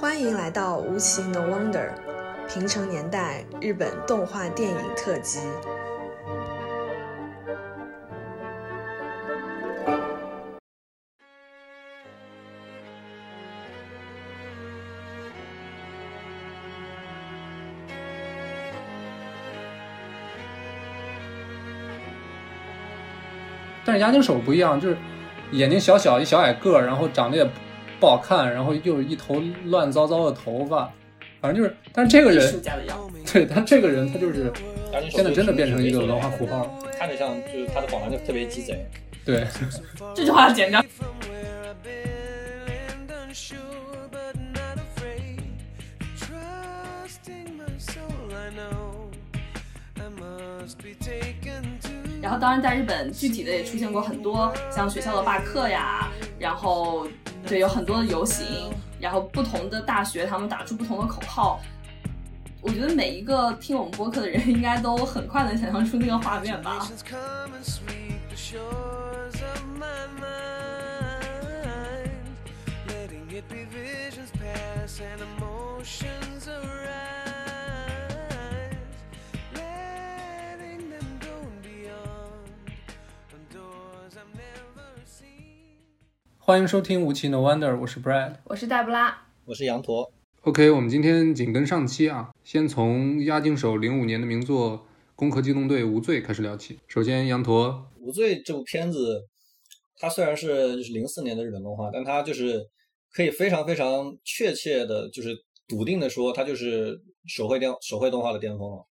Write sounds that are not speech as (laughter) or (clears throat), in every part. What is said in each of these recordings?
欢迎来到无奇 No Wonder，平成年代日本动画电影特辑。但是押井守不一样，就是眼睛小小一小矮个，然后长得也不不好看，然后又一头乱糟糟的头发，反正就是，但是这个艺人术家的样子。对，但这个人他就是现在真的变成一个文化符号，看着像就是他的访谈就特别鸡贼。对，这句话简直 Trusting my soul, I know I must be taken to 然后，当然，在日本具体的也出现过很多像学校的罢课呀，然后对有很多的游行，然后不同的大学他们打出不同的口号。我觉得每一个听我们播客的人 (laughs) 应该都很快能想象出那个画面吧。欢迎收听无奇 No Wonder，我是 Brad。我是黛布拉，我是羊驼，OK，我们今天紧跟上期啊，先从押井守零五年的名作《攻壳机动队无罪》开始聊起。首先，羊驼，《无罪》这部片子，它虽然是就是零四年的日本动画，但它就是可以非常非常确切的，就是笃定的说，它就是手绘电手绘动画的巅峰了。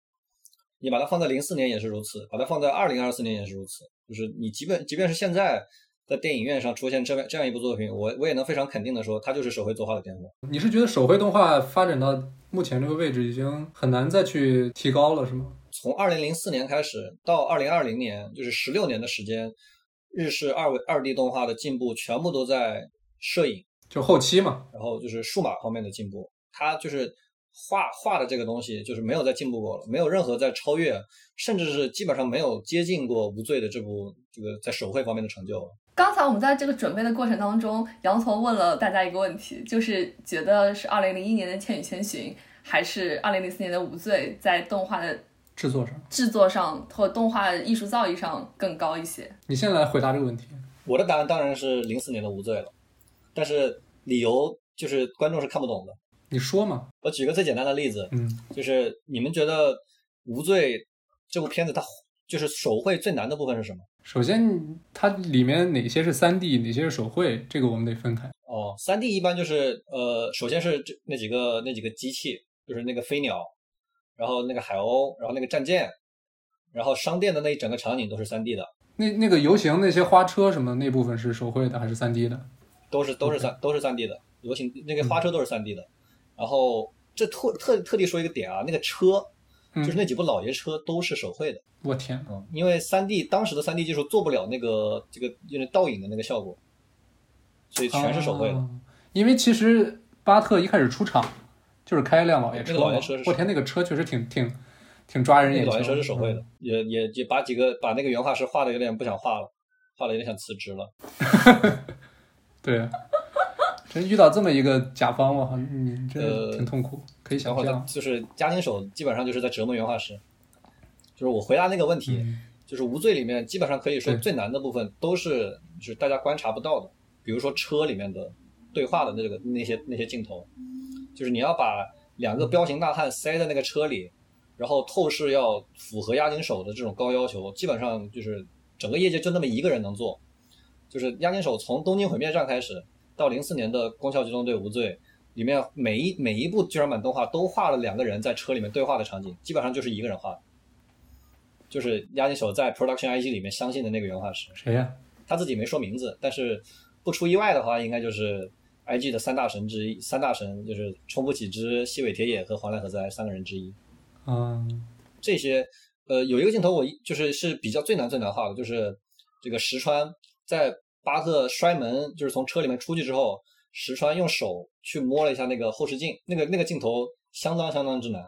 你把它放在零四年也是如此，把它放在二零二四年也是如此。就是你即便即便是现在在电影院上出现这样这样一部作品，我我也能非常肯定的说，它就是手绘作画的巅峰。你是觉得手绘动画发展到目前这个位置已经很难再去提高了，是吗？从二零零四年开始到二零二零年，就是十六年的时间，日式二维二 D 动画的进步全部都在摄影，就后期嘛，然后就是数码方面的进步。它就是画画的这个东西，就是没有再进步过了，没有任何在超越，甚至是基本上没有接近过《无罪》的这部这个在手绘方面的成就了。刚才我们在这个准备的过程当中，杨从问了大家一个问题，就是觉得是二零零一年的《千与千寻》还是二零零四年的《无罪》在动画的制作上，制作上或动画艺术造诣上更高一些？你现在来回答这个问题。我的答案当然是零四年的《无罪》了，但是理由就是观众是看不懂的。你说嘛？我举个最简单的例子，嗯，就是你们觉得《无罪》这部片子它就是手绘最难的部分是什么？首先它里面哪些是三 D，哪些是手绘，这个我们得分开。哦，三 D 一般就是呃，首先是这那几个那几个机器，就是那个飞鸟，然后那个海鸥，然后那个战舰，然后商店的那一整个场景都是三 D 的，那那个游行那些花车什么那部分是手绘的还是三 D 的？都是都是三都是三 D 的，游行那个花车都是三 D 的。然后这特特特地说一个点啊，那个车嗯就是那几部老爷车都是手绘的，我天，嗯，因为三 D 当时的三 D 技术做不了那个这个就是倒影的那个效果，所以全是手绘的。哦因为其实巴特一开始出场就是开一辆老爷车，那个老爷车是手我天，那个车确实挺挺挺抓人眼球。那个老爷车是手绘的嗯，，也也也把几个把那个原画师画的有点不想画了，画的有点想辞职了。(laughs) 对，真遇到这么一个甲方，我靠，你真的呃挺痛苦，可以想象。就是家庭手，基本上就是在折磨原画师。就是我回答那个问题，嗯就是无罪里面基本上可以说最难的部分都是就是大家观察不到的，比如说车里面的对话的那个那些那些镜头，就是你要把两个彪形大汉塞在那个车里，然后透视要符合押井守的这种高要求，基本上就是整个业界就那么一个人能做，就是押井守从东京毁灭战开始到零四年的宫校机动队无罪。里面每一每一部剧场版动画都画了两个人在车里面对话的场景，基本上就是一个人画的，就是押井守在 Production IG 里面相信的那个原画师，谁呀？他自己没说名字，但是不出意外的话，应该就是 IG 的三大神之一，三大神就是冲不起之、西尾铁也和黄濑和哉三个人之一。嗯，这些呃，有一个镜头我一就是是比较最难最难画的，就是这个石川在巴特摔门，就是从车里面出去之后，石川用手去摸了一下那个后视镜，那个那个镜头相当相当之难，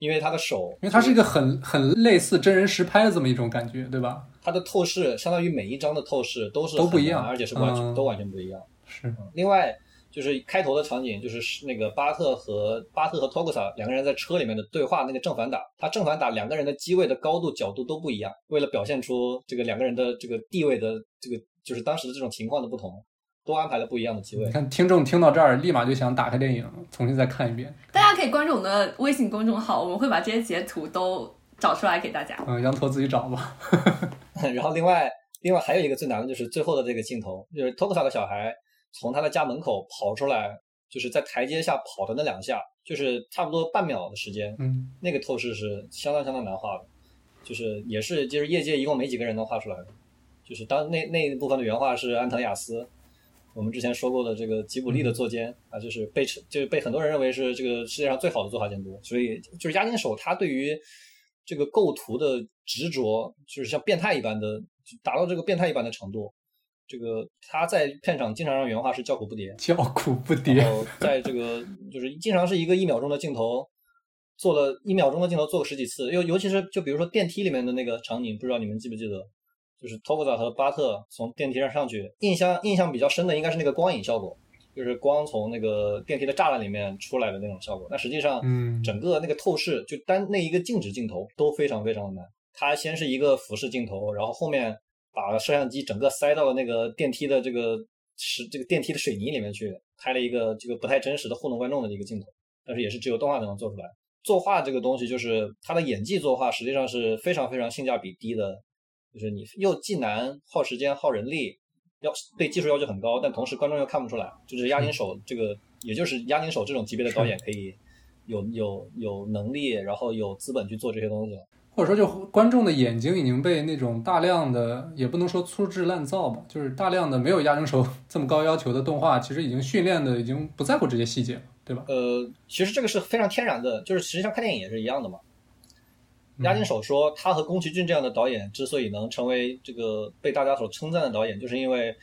因为他的手，因为它是一个很很类似真人实拍的这么一种感觉，对吧？它的透视相当于每一张的透视都是都不一样而且是完全、嗯都完全不一样。是，另外，就是开头的场景，就是那个巴特和巴特和托克萨两个人在车里面的对话，那个正反打，他正反打两个人的机位的高度角度都不一样，为了表现出这个两个人的这个地位的这个就是当时的这种情况的不同，都安排了不一样的机位你。看听众听到这儿，立马就想打开电影重新再看一遍。大家可以关注我们的微信公众号，我们会把这些截图都找出来给大家。嗯，羊驼自己找吧。(laughs) 然后另外另外还有一个最难的就是最后的这个镜头，就是托克萨的小孩从他的家门口跑出来，就是在台阶下跑的那两下，就是差不多半秒的时间，嗯，那个透视是相当相当难画的，就是也是就是业界一共没几个人能画出来的，就是当那那一部分的原话是安藤雅思，我们之前说过的这个吉卜力的作监啊，就是被称就是被很多人认为是这个世界上最好的作画监督，所以就是押井守他对于这个构图的执着，就是像变态一般的，就达到这个变态一般的程度。这个他在片场经常让原画是叫苦不迭，叫苦不然迭。后在这个就是经常是一个一秒钟的镜头，做了一秒钟的镜头做个十几次，尤尤其是就比如说电梯里面的那个场景，不知道你们记不记得，就是托克萨和巴特从电梯上上去，印象印象比较深的应该是那个光影效果，就是光从那个电梯的栅栏里面出来的那种效果。那实际上，嗯整个那个透视就单那一个静止镜头都非常非常的难。它先是一个俯视镜头，然后后面把摄像机整个塞到了那个电梯的这个石这个电梯的水泥里面去，拍了一个这个不太真实的糊弄观众的一个镜头，但是也是只有动画才能做出来。作画这个东西，就是他的演技作画实际上是非常非常性价比低的，就是你又既难耗时间耗人力，要对技术要求很高，但同时观众又看不出来，就是押井守这个，也就是押井守这种级别的导演可以有有有能力，然后有资本去做这些东西了。或者说，就观众的眼睛已经被那种大量的，也不能说粗制滥造吧，就是大量的没有押井守 (laughs) 这么高要求的动画，其实已经训练的已经不在乎这些细节了，对吧？呃，其实这个是非常天然的，就是实际上看电影也是一样的嘛。押井守说，他和宫崎骏这样的导演之所以能成为这个被大家所称赞的导演，就是因为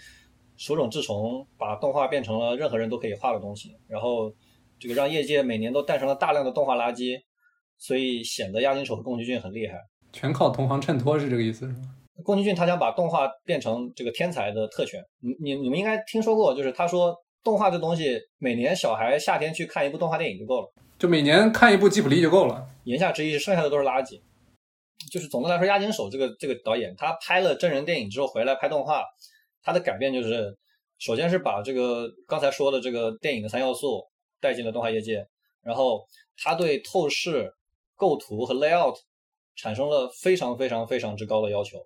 手冢治虫把动画变成了任何人都可以画的东西，然后这个让业界每年都诞生了大量的动画垃圾，所以显得押井守和宫崎骏很厉害。全靠同行衬托是这个意思是吗？宫崎骏他想把动画变成这个天才的特权，你你你们应该听说过，就是他说动画这东西，每年小孩夏天去看一部动画电影就够了。就每年看一部吉卜力就够了。言下之意是剩下的都是垃圾。就是总的来说，押井守这个这个导演，他拍了真人电影之后回来拍动画，他的改变就是，首先是把这个刚才说的这个电影的三要素带进了动画业界，然后他对透视、构图和 layout 产生了非常非常非常之高的要求。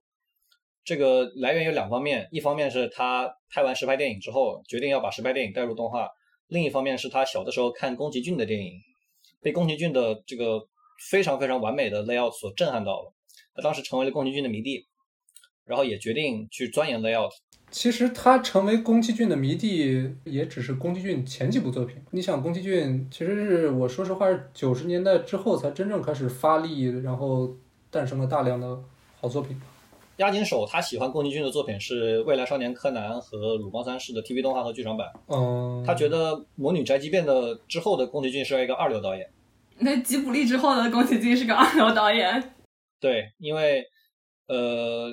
这个来源有两方面，一方面是他拍完实拍电影之后，决定要把实拍电影带入动画；另一方面是他小的时候看宫崎骏的电影，被宫崎骏的这个非常非常完美的 layout 所震撼到了，他当时成为了宫崎骏的迷弟，然后也决定去钻研 layout。其实他成为宫崎骏的迷弟，也只是宫崎骏前几部作品。你想，宫崎骏其实是我说实话是九十年代之后才真正开始发力，然后诞生了大量的好作品。押井守他喜欢宫崎骏的作品是《未来少年柯南》和《鲁邦三世》的 TV 动画和剧场版，嗯，他觉得《魔女宅急便》的之后的宫崎骏是一个二流导演。那吉卜力之后的宫崎骏是个二流导演，对，因为呃，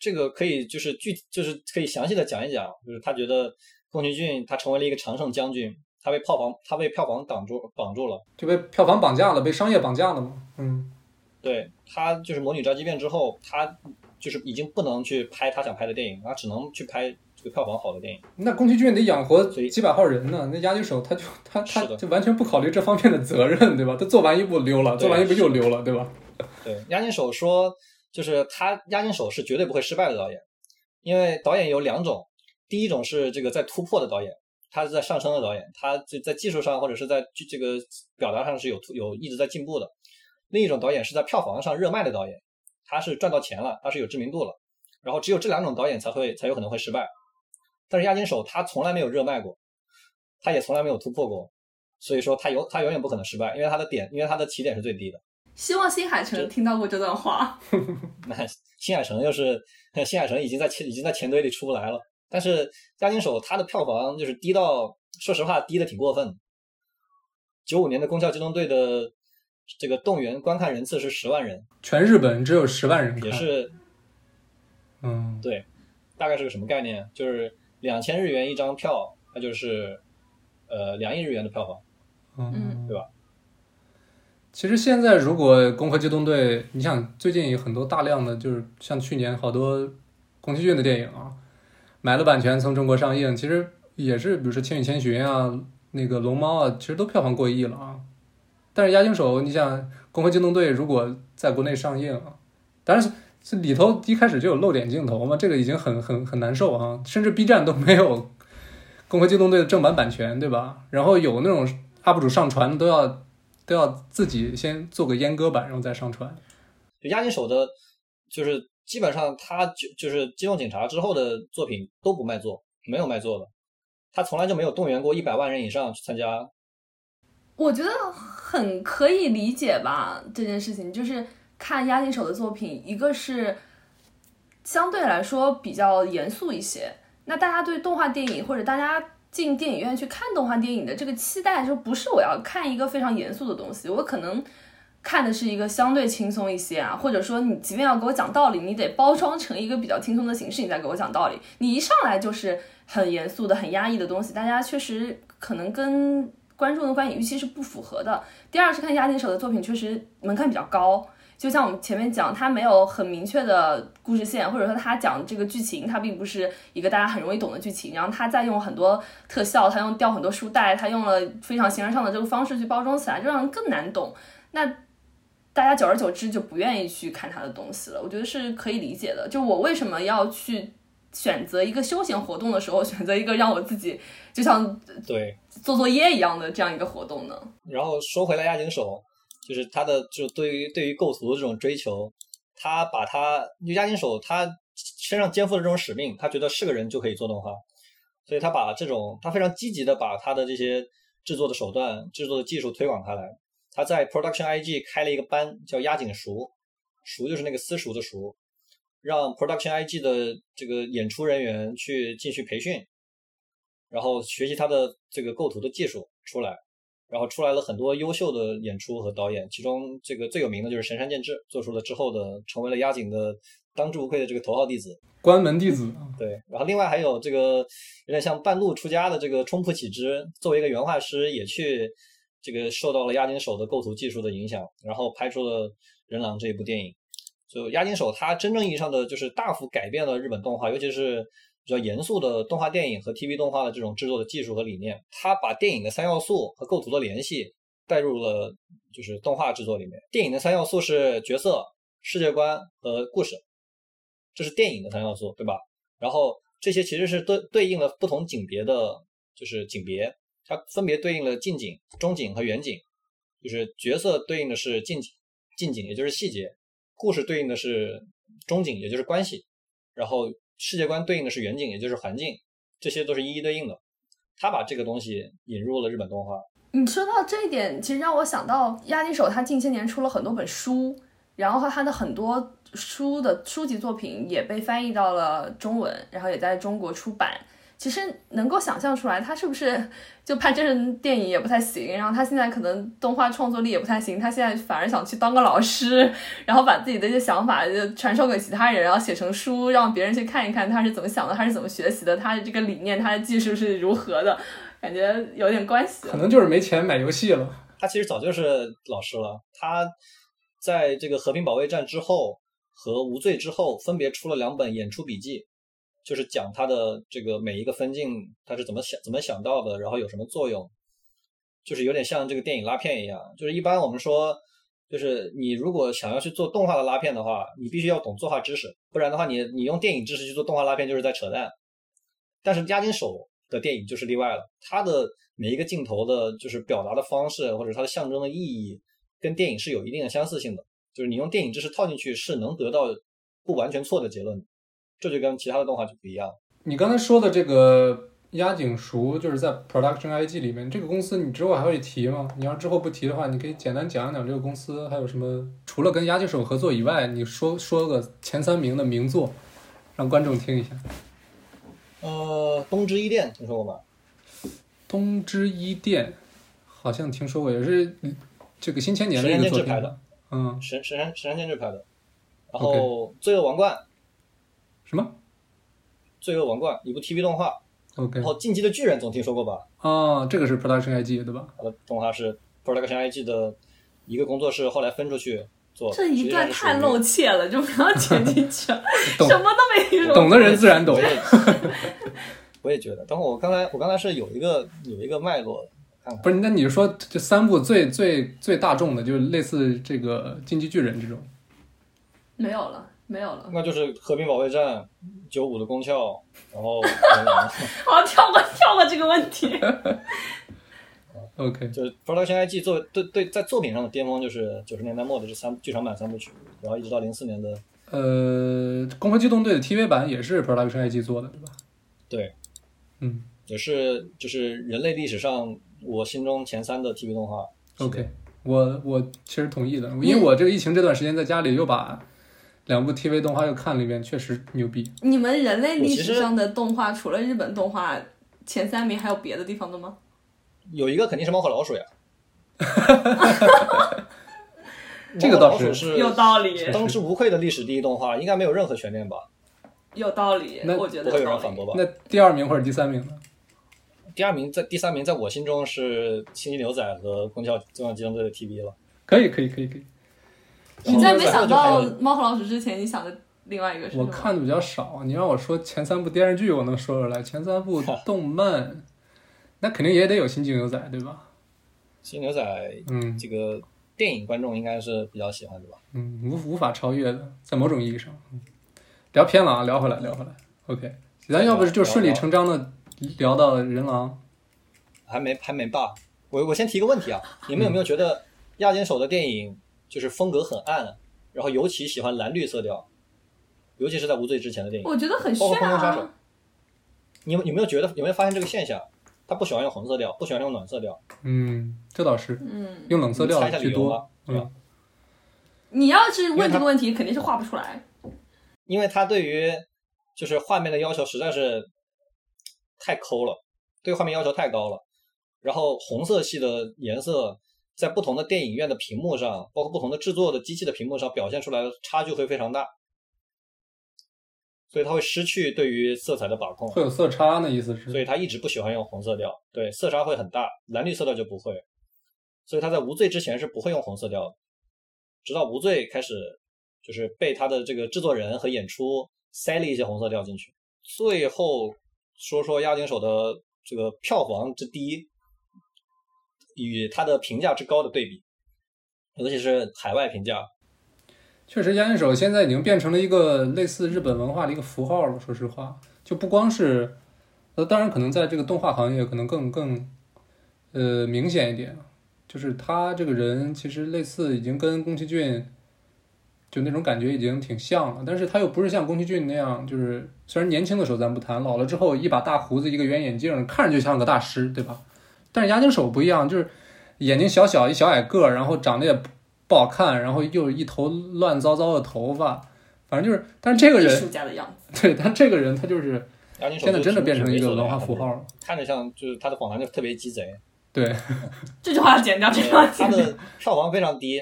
这个可以就是具就是可以详细的讲一讲，就是他觉得宫崎骏他成为了一个常胜将军，他被票房他被票房挡住绑住了。就被票房绑架了，被商业绑架了嘛。嗯，对他就是《魔女宅急便》之后，他就是已经不能去拍他想拍的电影，他只能去拍这个票房好的电影。那宫崎骏得养活几百号人呢，那押井守他就他他就完全不考虑这方面的责任，对吧？他做完一部溜了，做完一部又溜了，对吧？(laughs) 对，押井守说，就是他押井守是绝对不会失败的导演，因为导演有两种，第一种是这个在突破的导演，他是在上升的导演，他就在技术上或者是在这个表达上是有突有一直在进步的；另一种导演是在票房上热卖的导演，他是赚到钱了，他是有知名度了，然后只有这两种导演才会才有可能会失败。但是押金手他从来没有热卖过，他也从来没有突破过，所以说他永他永远不可能失败，因为他的点，因为他的起点是最低的。希望新海诚听到过这段话。(laughs) 那新海诚又是新海诚已经在钱已经在钱堆里出不来了，但是押金手他的票房就是低到，说实话低的挺过分。九五年的《宫壳机动队》的这个动员观看人次是十万人，全日本只有十万人看，也是嗯，对，大概是个什么概念？就是两千日元一张票，那就是呃两亿日元的票房。嗯对吧？其实现在如果《攻壳机动队》，你想最近有很多大量的，就是像去年好多宫崎骏的电影啊，买了版权从中国上映，其实也是，比如说《千与千寻》啊，那个《龙猫》啊，其实都票房过亿了啊。但是《押井守》，你想《攻壳机动队》如果在国内上映啊，当然是这里头一开始就有露点镜头嘛，这个已经很很很难受啊，甚至 B 站都没有《攻壳机动队》的正版版权，对吧？然后有那种 UP 主上传都要都要自己先做个阉割版，然后再上传。就押井守的，就是基本上他就就是《机动警察》之后的作品都不卖座，没有卖座的，他从来就没有动员过一百万人以上去参加。我觉得很可以理解吧，这件事情就是看押井守的作品，一个是相对来说比较严肃一些，那大家对动画电影或者大家进电影院去看动画电影的这个期待，就不是我要看一个非常严肃的东西，我可能。看的是一个相对轻松一些啊，或者说你即便要给我讲道理，你得包装成一个比较轻松的形式，你再给我讲道理。你一上来就是很严肃的、很压抑的东西，大家确实可能跟观众的观影预期是不符合的。第二是看押井守的作品，确实门槛比较高。就像我们前面讲，他没有很明确的故事线，或者说他讲这个剧情，它并不是一个大家很容易懂的剧情。然后他再用很多特效，他用掉很多书袋，他用了非常形而上的这个方式去包装起来，就让人更难懂。那大家久而久之就不愿意去看他的东西了，我觉得是可以理解的。就我为什么要去选择一个休闲活动的时候，(laughs) 选择一个让我自己就像对，做作业一样的这样一个活动呢？然后说回来，押井守就是他的就对于对于构图的这种追求，他把他就押井守他身上肩负的这种使命，他觉得是个人就可以做动画，所以他把这种他非常积极的把他的这些制作的手段、制作的技术推广开来。他在 Production IG 开了一个班，叫押井熟，熟就是那个私塾的熟，让 Production IG 的这个演出人员去进去培训，然后学习他的这个构图的技术出来。然后出来了很多优秀的演出和导演，其中这个最有名的就是神山健治，做出了之后的成为了押井的当之无愧的这个头号弟子。关门弟子，对，然后另外还有这个有点像半路出家的这个冲浦启之，作为一个原画师，也去这个受到了押井守的构图技术的影响，然后拍出了《人狼》这一部电影。就押井守他真正意义上的就是大幅改变了日本动画，尤其是比较严肃的动画电影和 TV 动画的这种制作的技术和理念。他把电影的三要素和构图的联系带入了就是动画制作里面。电影的三要素是角色、世界观和故事，这是电影的三要素，对吧？然后这些其实是对对应了不同景别的，就是景别，它分别对应了近景、中景和远景，就是角色对应的是近景，近景也就是细节，故事对应的是中景，也就是关系，然后世界观对应的是远景，也就是环境，这些都是一一对应的。他把这个东西引入了日本动画，你说到这一点，其实让我想到押尼手他近些年出了很多本书，然后他的很多书的书籍作品也被翻译到了中文，然后也在中国出版。其实能够想象出来，他是不是 (laughs) 就拍真人电影也不太行，然后他现在可能动画创作力也不太行，他现在反而想去当个老师，(laughs) 然后把自己的一些想法就传授给其他人，然后写成书，让别人去看一看他是怎么想的，他是怎么学习的，他的这个理念，他的技术是如何的，(laughs) 感觉有点关系。可能就是没钱买游戏了。他其实早就是老师了。他在这个和平保卫战之后和无罪之后，分别出了两本演出笔记，就是讲他的这个每一个分镜他是怎么想怎么想到的，然后有什么作用，就是有点像这个电影拉片一样。就是一般我们说，就是你如果想要去做动画的拉片的话，你必须要懂作画知识，不然的话你你用电影知识去做动画拉片就是在扯淡。但是押井守的电影就是例外了，他的每一个镜头的，就是表达的方式或者它的象征的意义，跟电影是有一定的相似性的。就是你用电影知识套进去，是能得到不完全错的结论。这就跟其他的动画就不一样。你刚才说的这个押井熟，就是在 Production IG 里面，这个公司你之后还会提吗？你要之后不提的话，你可以简单讲一讲这个公司还有什么？除了跟押井守合作以外，你说说个前三名的名作，让观众听一下。呃，东芝伊甸听说过吗？东芝伊甸好像听说过，也是嗯这个新千年的一神个作品山健治拍的。嗯，神神山神山健治拍的。然后《罪恶王冠》《什么？罪恶王冠》一部 TV 动画，OK，然后《进击的巨人》总听说过吧？哦，这个是 Production IG 对吧？它的动画是 Production IG 的一个工作室，后来分出去做。这一段太露怯了，就不要剪进去了，(laughs) 懂什么都没说。懂的人自然懂我。也觉得，等会我刚才我刚才是有一个有一个脉络，看看不是，那你说这三部最最最大众的，就是类似这个《进击巨人》这种，没有了，没有了。那就是《和平保卫战》、九五的宫壳，然后 (laughs) 人狼好，跳过跳过这个问题。(laughs) OK，就是 Production IG 作为对对在作品上的巅峰，就是九十年代末的这三剧场版三部曲，然后一直到零四年的呃，《攻壳机动队》的 TV 版也是 Production IG 做的，对吧？对，嗯也是就是人类历史上我心中前三的 TV 动画。，OK，我我其实同意的，因为我这个疫情这段时间在家里又把两部 TV 动画又看了一遍，确实牛逼。你们人类历史上的动画，除了日本动画前三名，还有别的地方的吗？有一个肯定是猫和老鼠呀。(laughs) 这个倒是是有道理，当之无愧的历史第一动画，应该没有任何悬念吧？有道理，那我觉得不会有人反驳吧？那第二名或者第三名呢？第二名在第三名，在我心中是《星际牛仔》和《宫壳中央机动队》的 TV 了。可以，可以，可以，可以。你在没想到猫和老鼠之前，你想的另外一个是？我看的比较少，你让我说前三部电视剧，我能说出来；前三部动漫，那肯定也得有《星际牛仔》，对吧？《星际牛仔》嗯这个电影观众应该是比较喜欢的吧？嗯，无无法超越的，在某种意义上。嗯聊偏了啊，聊回来，聊回来。OK，咱要不就顺理成章的聊到人狼。还没还没罢。我我先提个问题啊，你们有没有觉得亚坚手的电影就是风格很暗，然后尤其喜欢蓝绿色调，尤其是在无罪之前的电影，我觉得很包括炫空中杀手啊。你有有没有觉得有没有发现这个现象？他不喜欢用红色调，不喜欢用暖色调，嗯，这倒是嗯，用冷色调你猜下居多。对吧嗯，你要是问这个问题，肯定是画不出来。因为他对于就是画面的要求实在是太抠了，对画面要求太高了。然后红色系的颜色在不同的电影院的屏幕上，包括不同的制作的机器的屏幕上表现出来的差距会非常大，所以他会失去对于色彩的把控。会有色差呢，意思是？所以他一直不喜欢用红色调，对色差会很大，蓝绿色调就不会，所以他在无罪之前是不会用红色调的，直到无罪开始，就是被他的这个制作人和演出塞了一些红色调进去。最后说说押井守的这个票房之低与他的评价之高的对比，尤其是海外评价，确实，押井守现在已经变成了一个类似日本文化的一个符号了。说实话，就不光是，呃，当然可能在这个动画行业可能更更，呃，明显一点，就是他这个人其实类似已经跟宫崎骏，就那种感觉已经挺像了，但是他又不是像宫崎骏那样，就是虽然年轻的时候咱不谈，老了之后一把大胡子一个圆眼镜，看着就像个大师，对吧？但是押井守不一样，就是眼睛小小一小矮个儿，然后长得也不不好看，然后又一头乱糟糟的头发，反正就是，但是这个艺人，术家的样子，(laughs) 对，但这个人他就是现在真的变成一个文化符号了，看着像就是他的访谈就特别鸡贼。对，(laughs) 这句话要剪掉，这句话。他的票房非常低，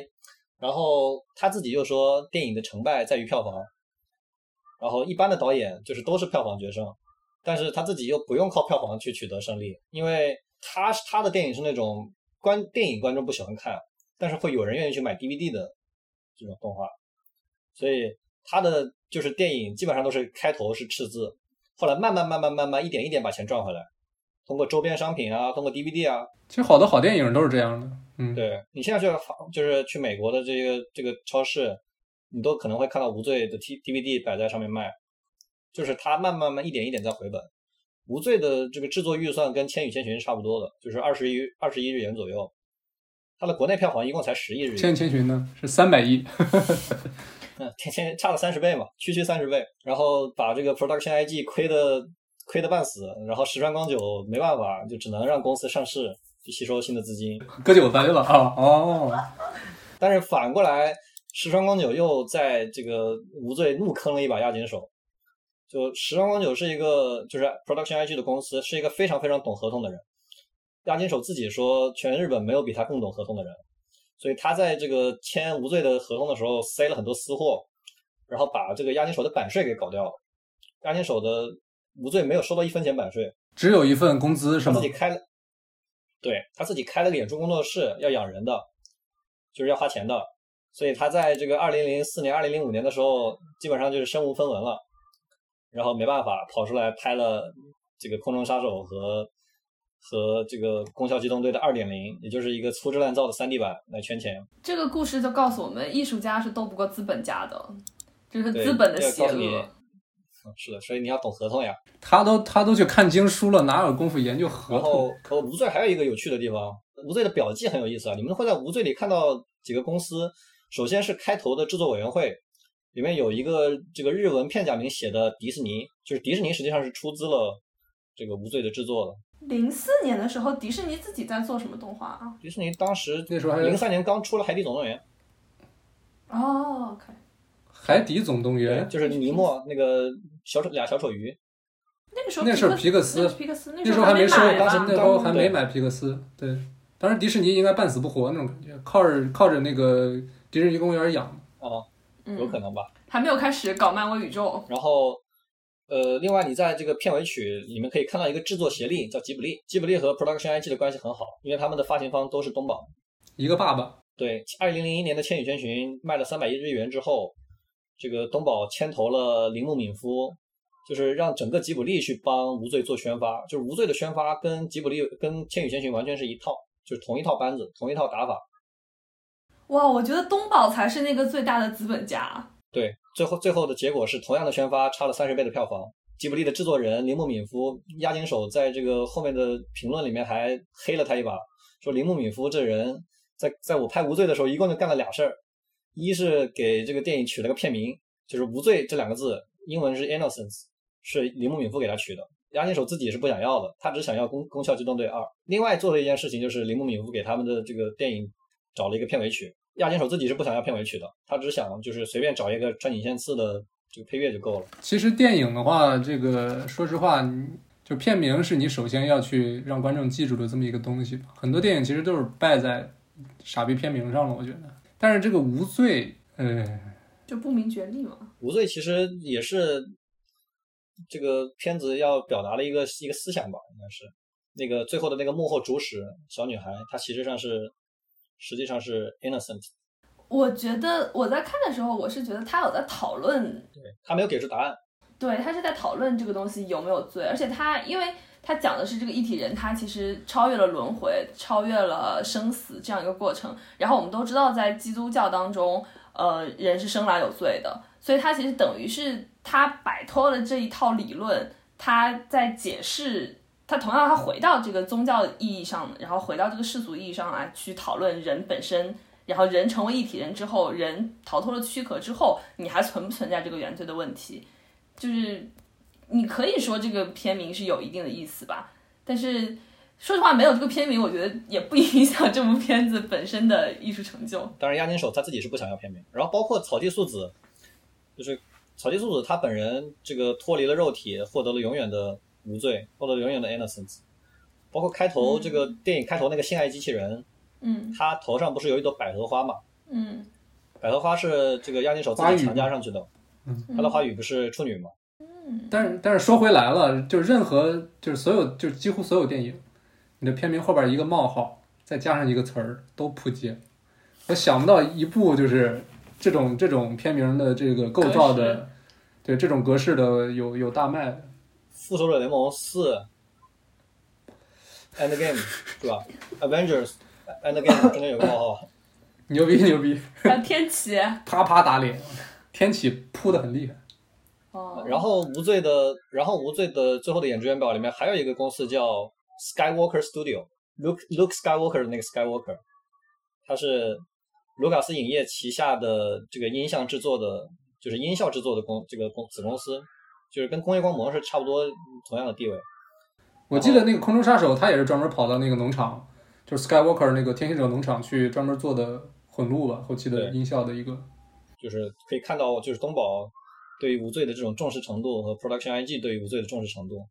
然后他自己又说电影的成败在于票房，然后一般的导演就是都是票房决胜，但是他自己又不用靠票房去取得胜利，因为他他的电影是那种观电影观众不喜欢看，但是会有人愿意去买 DVD 的这种动画，所以他的就是电影基本上都是开头是赤字，后来慢慢慢慢慢慢一点一点把钱赚回来，通过周边商品啊，通过 DVD 啊，其实好多好电影都是这样的，嗯，对你现在去法就是去美国的这个这个超市，你都可能会看到无罪的 T DVD 摆在上面卖，就是它慢慢慢一点一点在回本。无罪的这个制作预算跟《千与千寻》是差不多的，就是二十一二十一日元左右。它的国内票房一共才十亿日元千与，千寻呢是三百亿，(laughs) 嗯，天天差了三十倍嘛，区区三十倍，然后把这个 Production IG 亏的亏的半死，然后石川光久没办法，就只能让公司上市去吸收新的资金。割韭菜了啊！哦，但是反过来，石川光久又在这个无罪怒坑了一把押井守。就石川光久是一个就是 Production IG 的公司，是一个非常非常懂合同的人。押金手自己说，全日本没有比他更懂合同的人，所以他在这个签无罪的合同的时候塞了很多私货，然后把这个押金手的版税给搞掉了。押金手的无罪没有收到一分钱版税，只有一份工资是吗他自己？开了，对他自己开了个演出工作室，要养人的，就是要花钱的，所以他在这个二零零四年、二零零五年的时候，基本上就是身无分文了，然后没办法跑出来拍了这个《空中杀手》和和这个《攻壳机动队》的二点零，也就是一个粗制滥造的三 D 版来圈钱。这个故事就告诉我们，艺术家是斗不过资本家的，这是资本的这个邪恶。嗯是的，所以你要懂合同呀。他都他都去看经书了，哪有功夫研究合然同？后，呃，无罪还有一个有趣的地方，无罪的表记很有意思啊。你们会在无罪里看到几个公司，首先是开头的制作委员会，里面有一个这个日文片假名写的迪士尼，就是迪士尼实际上是出资了这个无罪的制作的。零四年的时候，迪士尼自己在做什么动画啊？迪士尼当时那时候还零三年刚出了《海底总动员哦，OK，海底总动》，员就是尼莫那个小丑俩小丑鱼，那个时候那时候皮克斯皮克斯，那那时候还没没收，当时那时候还没买皮克斯，对，当时迪士尼应该半死不活那种感觉，靠着靠着那个迪士尼公园养。哦，嗯有可能吧。还没有开始搞漫威宇宙。然后，呃，另外你在这个片尾曲里面可以看到一个制作协力，叫吉卜力。吉卜力和 Production IG 的关系很好，因为他们的发行方都是东宝。一个爸爸，对，二零零一年的《千与千寻》卖了三百亿日元之后，这个东宝牵头了铃木敏夫，就是让整个吉卜力去帮无罪做宣发，就是无罪的宣发跟吉卜力跟《千与千寻》完全是一套，就是同一套班子，同一套打法。哇，我觉得东宝才是那个最大的资本家。对，最后最后的结果是同样的宣发差了三十倍的票房。吉卜力的制作人铃木敏夫押金手在这个后面的评论里面还黑了他一把，说铃木敏夫这人在在我拍《无罪》的时候，一共就干了俩事儿，一是给这个电影取了个片名，就是“无罪”这两个字，英文是 innocence，是铃木敏夫给他取的。押金手自己是不想要的，他只想要功功效机动队二》。另外做的一件事情就是铃木敏夫给他们的这个电影找了一个片尾曲，押金手自己是不想要片尾曲的，他只想就是随便找一个穿引线刺的这个配乐就够了。其实电影的话，这个说实话，就片名是你首先要去让观众记住的这么一个东西。很多电影其实都是败在傻逼片名上了，我觉得。但是这个无罪，呃，就不明觉厉嘛。无罪其实也是这个片子要表达的一个一个思想吧，应该是那个最后的那个幕后主使小女孩，她其实上是实际上是 innocent，我觉得我在看的时候，我是觉得他有在讨论，对，他没有给出答案。对他是在讨论这个东西有没有罪，而且他因为他讲的是这个一体人，他其实超越了轮回，超越了生死这样一个过程。然后我们都知道，在基督教当中，呃，人是生来有罪的，所以他其实等于是他摆脱了这一套理论，他在解释。他同样，他回到这个宗教意义上，然后回到这个世俗意义上来去讨论人本身，然后人成为一体人之后，人逃脱了躯壳之后，你还存不存在这个原罪的问题？就是你可以说这个片名是有一定的意思吧，但是说实话，没有这个片名，我觉得也不影响这部片子本身的艺术成就。当然，押金手他自己是不想要片名，然后包括草地素子，就是草地素子他本人这个脱离了肉体，获得了永远的无罪，或者永远的 innocence。包括开头这个电影开头那个性爱机器人，嗯他头上不是有一朵百合花嘛？嗯百合花是这个押金手自己强加上去的，嗯他的花语不是处女吗？但是但是说回来了，就是任何就是所有就是几乎所有电影，你的片名后边一个冒号，再加上一个词儿都扑街。我想不到一部就是这种这种片名的这个构造的，对这种格式的有有大卖的。复仇者联盟四，End Game 是吧？Avengers End Game 中间有个冒号，牛逼牛逼，还有天启。啪啪打脸，天启扑的很厉害。哦，然后无罪的，然后无罪的最后的演职员表里面还有一个公司叫 Skywalker Studio，Luke Luke Skywalker 的那个 Skywalker，它是卢卡斯影业旗下的这个音像制作的，就是音效制作的公这个公子公司，就是跟工业光魔是差不多同样的地位。我记得那个空中杀手，他也是专门跑到那个农场，就是 Skywalker 那个天行者农场去专门做的混录吧，后期的音效的一个。就是可以看到，就是东宝对于无罪的这种重视程度和 Production IG 对于无罪的重视程度。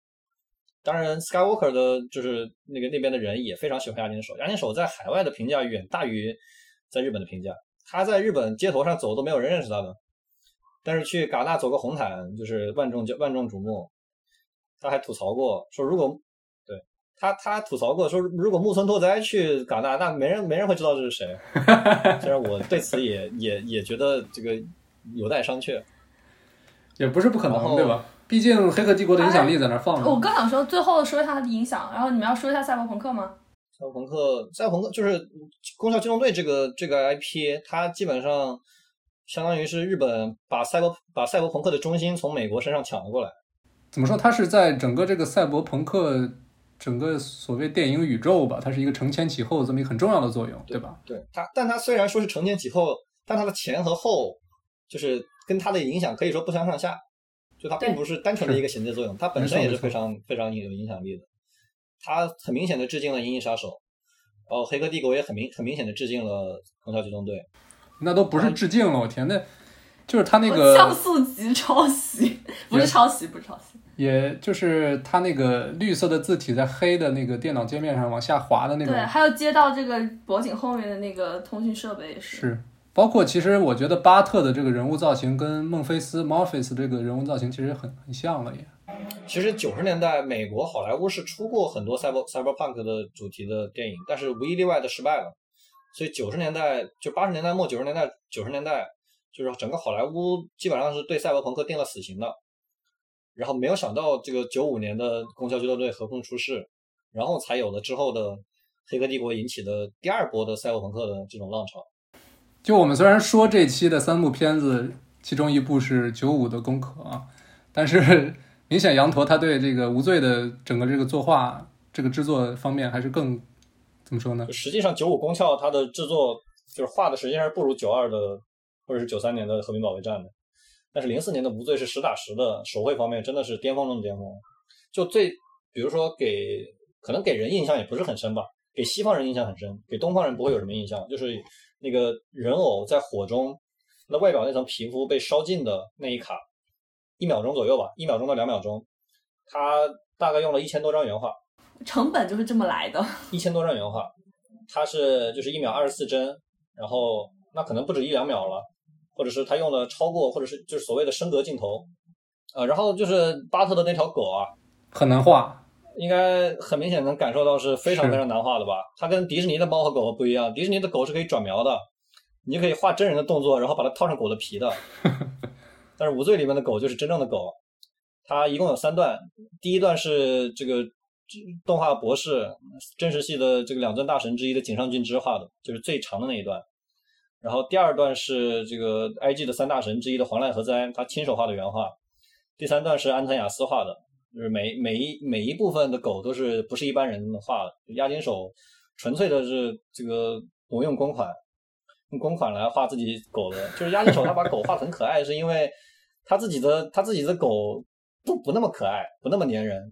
当然，Skywalker 的就是那个那边的人也非常喜欢亚金手，亚金手在海外的评价远大于在日本的评价。他在日本街头上走都没有人认识他的，但是去戛纳走个红毯就是万众万众瞩目。他还吐槽过说，如果对他他吐槽过说，如果木村拓哉去戛纳，那没人没人会知道这是谁。(laughs) 虽然我对此也也也觉得这个有待商榷。也不是不可能，对吧？毕竟《黑客帝国》的影响力在那儿放着。我刚想说，最后说一下它的影响，然后你们要说一下赛博朋克吗？赛博朋克，赛博朋克就是《攻壳机动队》这个这个 IP，它基本上相当于是日本把赛博把赛博朋克的中心从美国身上抢了过来。怎么说？它是在整个这个赛博朋克整个所谓电影宇宙吧，它是一个承前启后这么一个很重要的作用，对吧？对它，但它虽然说是承前启后，但它的前和后就是跟它的影响可以说不相上下。就它并不是单纯的一个衔接作用，它本身也是非常非常有影响力的。它很明显的致敬了《银翼杀手》，然后《黑客帝国》也很明很明显的致敬了《空壳机动队》。那都不是致敬了，我天，那就是他那个像素级抄袭，不是抄袭，不是抄袭。也就是他那个绿色的字体在黑的那个电脑界面上往下滑的那种对，，还有接到这个脖颈后面的那个通讯设备也是。是。包括其实我觉得巴特的这个人物造型跟孟菲斯 Morpheus 这个人物造型其实很很像了也。其实九十年代美国好莱坞是出过很多 cyber cyberpunk 的主题的电影，但是无一例外的失败了。所以九十年代就八十年代末九十年代九十年代，就是整个好莱坞基本上是对赛博朋克定了死刑的。然后没有想到这个九五年的《攻壳机动队》横空出世，然后才有了之后的《黑客帝国》引起的第二波的赛博朋克的这种浪潮。就我们虽然说这期的三部片子，其中一部是九五的《攻壳》啊，但是明显羊驼他对这个无罪的整个这个作画、这个制作方面还是更怎么说呢？实际上九五宫壳它的制作就是画的实际上是不如九二的或者是九三年的和平保卫战的，但是零四年的无罪是实打实的手绘方面真的是巅峰中的巅峰。就最比如说给可能给人印象也不是很深吧，给西方人印象很深，给东方人不会有什么印象，就是那个人偶在火中，那外表那层皮肤被烧尽的那一卡，一秒钟左右吧，一秒钟到两秒钟，他大概用了一千多张原画。成本就是这么来的。一千多张原画，它是就是一秒二十四帧，然后那可能不止一两秒了，或者是它用了超过，或者是就是所谓的升格镜头，呃，然后就是巴特的那条狗啊，很难画，应该很明显能感受到是非常非常难画的吧？它跟迪士尼的猫和狗不一样，迪士尼的狗是可以转描的，你可以画真人的动作，然后把它套上狗的皮的。(laughs) 但是无罪里面的狗就是真正的狗，它一共有三段，第一段是这个动画博士真实系的这个两尊大神之一的井上俊之画的，就是最长的那一段。然后第二段是这个 IG 的三大神之一的黄濑和哉他亲手画的原画，第三段是安藤雅思画的，就是每每一每一部分的狗都是不是一般人画的，押金手纯粹的是这个挪用公款，用公款来画自己狗的，就是押金手他把狗画得很可爱，是因为他自己的他自己的狗不不那么可爱，不那么粘人。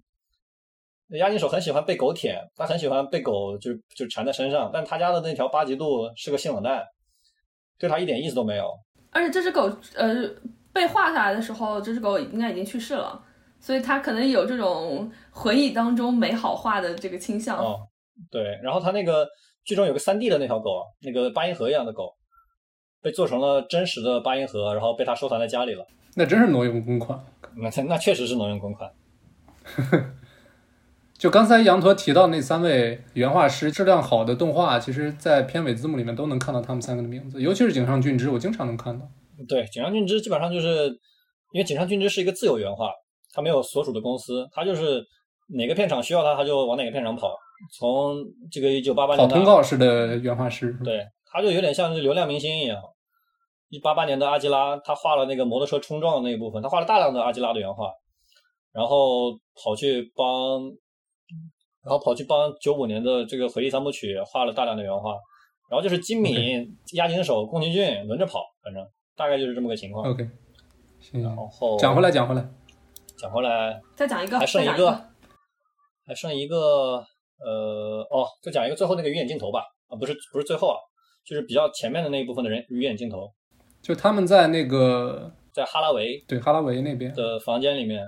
押金手很喜欢被狗舔，他很喜欢被狗就是就缠在身上，但他家的那条八极度是个性冷淡，对他一点意思都没有。而且这只狗，呃，被画下来的时候，这只狗应该已经去世了，所以他可能有这种回忆当中美好化的这个倾向。哦，对，然后他那个剧中有个三 D 的那条狗，那个八音盒一样的狗，被做成了真实的八音盒，然后被他收藏在家里了。那真是挪用公款。那那确实是挪用公款。(laughs) 就刚才羊驼提到那三位原画师，质量好的动画，其实，在片尾字幕里面都能看到他们三个的名字，尤其是井上俊之，我经常能看到。对，井上俊之基本上就是因为井上俊之是一个自由原画，他没有所属的公司，他就是哪个片场需要他，他就往哪个片场跑。从这个一九八八年跑通告式的原画师，对，他就有点像是流量明星一样。一八八年的阿基拉，他画了那个摩托车冲撞的那一部分，他画了大量的阿基拉的原画，然后跑去帮，然后跑去帮九五年的这个回忆三部曲画了大量的原画，然后就是金敏、押井守、宫崎骏轮着跑，反正大概就是这么个情况。OK，行，然后讲回来，讲回来，讲回来，再讲一个，还剩一个。还剩一个，呃，哦，再讲一个最后那个鱼眼镜头吧，啊，不是不是最后啊，就是比较前面的那一部分的人鱼眼镜头，就他们在那个在哈拉维对哈拉维那边，的房间里面，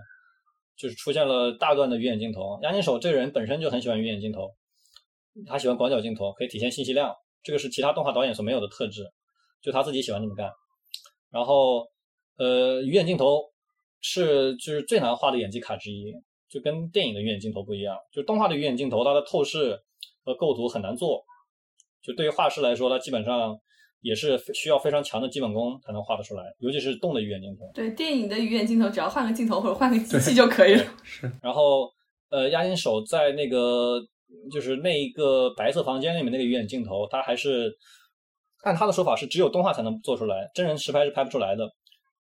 就是出现了大段的鱼眼镜头。押井守这个人本身就很喜欢鱼眼镜头，他喜欢广角镜头，可以体现信息量，这个是其他动画导演所没有的特质，就他自己喜欢这么干。然后，呃，鱼眼镜头是就是最难画的演技卡之一，就跟电影的鱼眼镜头不一样。就动画的鱼眼镜头，它的透视和构图很难做，就对于画师来说，它基本上也是需要非常强的基本功才能画得出来，尤其是动的鱼眼镜头。对电影的鱼眼镜头，只要换个镜头或者换个机器就可以了。是然后呃，押金手在那个就是那一个白色房间里面那个鱼眼镜头，它还是按他的说法是只有动画才能做出来，真人实拍是拍不出来的。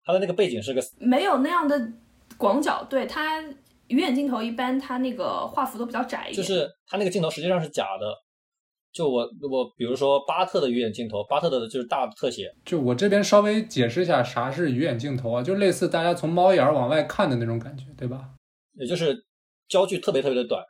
它的那个背景是个没有那样的广角，对它鱼眼镜头一般它那个画幅都比较窄一点。就是它那个镜头实际上是假的。就我我比如说巴特的鱼眼镜头，巴特的就是大特写，就我这边稍微解释一下啥是鱼眼镜头啊，就类似大家从猫眼儿往外看的那种感觉，对吧？也就是焦距特别特别的短，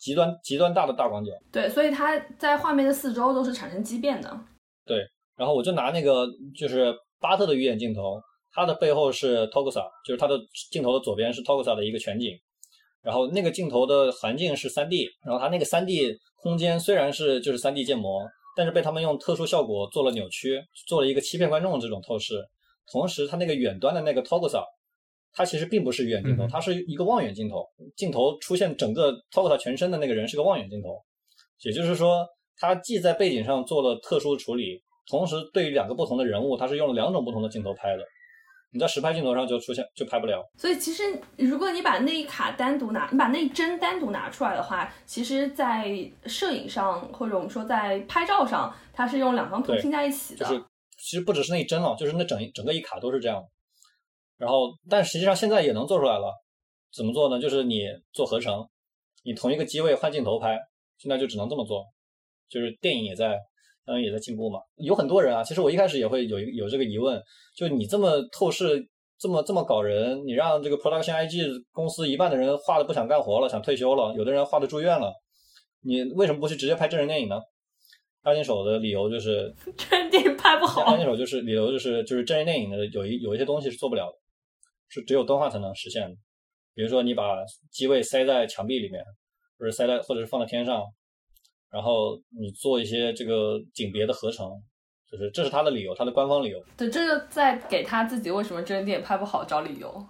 极端极端大的大广角。对，所以它在画面的四周都是产生畸变的。对然后我就拿那个就是巴特的鱼眼镜头，它的背后是 Togusa，就是它的镜头的左边是 Togusa 的一个全景，然后那个镜头的环境是 3D，然后它那个 3D 空间虽然是就是 3D 建模，但是被他们用特殊效果做了扭曲，做了一个欺骗观众的这种透视。同时，它那个远端的那个 Tokusa，它其实并不是远镜头，嗯它是一个望远镜头，镜头出现整个 Togusa 全身的那个人是个望远镜头，也就是说，它既在背景上做了特殊处理，同时对于两个不同的人物，它是用了两种不同的镜头拍的。你在实拍镜头上就出现就拍不了。所以其实如果你把那一卡单独拿，你把那一帧单独拿出来的话，其实，在摄影上或者我们说在拍照上，它是用两张图拼在一起的。就是其实不只是那一帧了，就是那整一整个一卡都是这样。然后，但实际上现在也能做出来了。怎么做呢？就是你做合成，你同一个机位换镜头拍，现在就只能这么做。就是电影也在，当然也在进步嘛。有很多人啊，其实我一开始也会有一有这个疑问，就你这么透视，这么这么搞人，你让这个 Production IG 公司一半的人画的不想干活了，想退休了，有的人画的住院了，你为什么不去直接拍真人电影呢？押金手的理由就是 (laughs) 真人电影拍不好押，金手就是理由就是就是真人电影的有一有一些东西是做不了的，是只有动画才能实现的。比如说你把机位塞在墙壁里面，或者塞在或者是放在天上，然后你做一些这个景别的合成，就是这是他的理由，他的官方理由。对，这就在给他自己为什么真人电影拍不好找理由。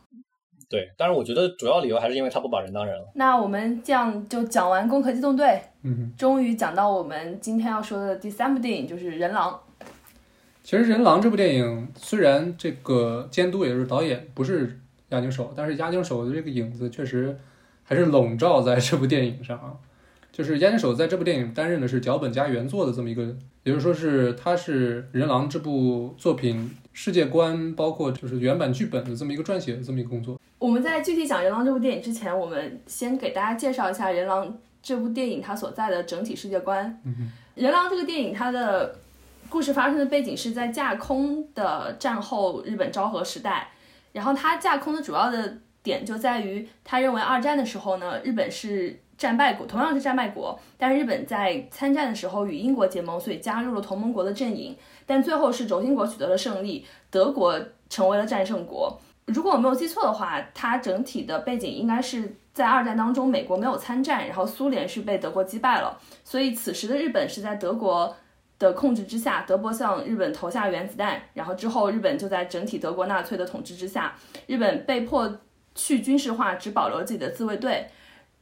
对，但是我觉得主要理由还是因为他不把人当人了。那我们这样就讲完《攻壳机动队》，嗯，终于讲到我们今天要说的第三部电影，就是《人狼其实《人狼》这部电影虽然这个监督也是导演不是押井守，但是押井守的这个影子确实还是笼罩在这部电影上啊。就是岩井守在这部电影担任的是脚本加原作的这么一个，也就是说是他是《人狼》这部作品世界观，包括就是原版剧本的这么一个撰写的这么一个工作。》。我们在具体讲《人狼》这部电影之前，我们先给大家介绍一下《人狼》这部电影它所在的整体世界观。嗯人狼》这个电影它的故事发生的背景是在架空的战后日本昭和时代，然后它架空的主要的点就在于，他认为二战的时候呢，日本是战败国，同样是战败国，但是日本在参战的时候与英国结盟，所以加入了同盟国的阵营，但最后是轴心国取得了胜利，德国成为了战胜国。如果我没有记错的话，它整体的背景应该是在二战当中，美国没有参战，然后苏联是被德国击败了，所以此时的日本是在德国的控制之下，德国向日本投下原子弹，然后之后日本就在整体德国纳粹的统治之下，日本被迫去军事化，只保留自己的自卫队。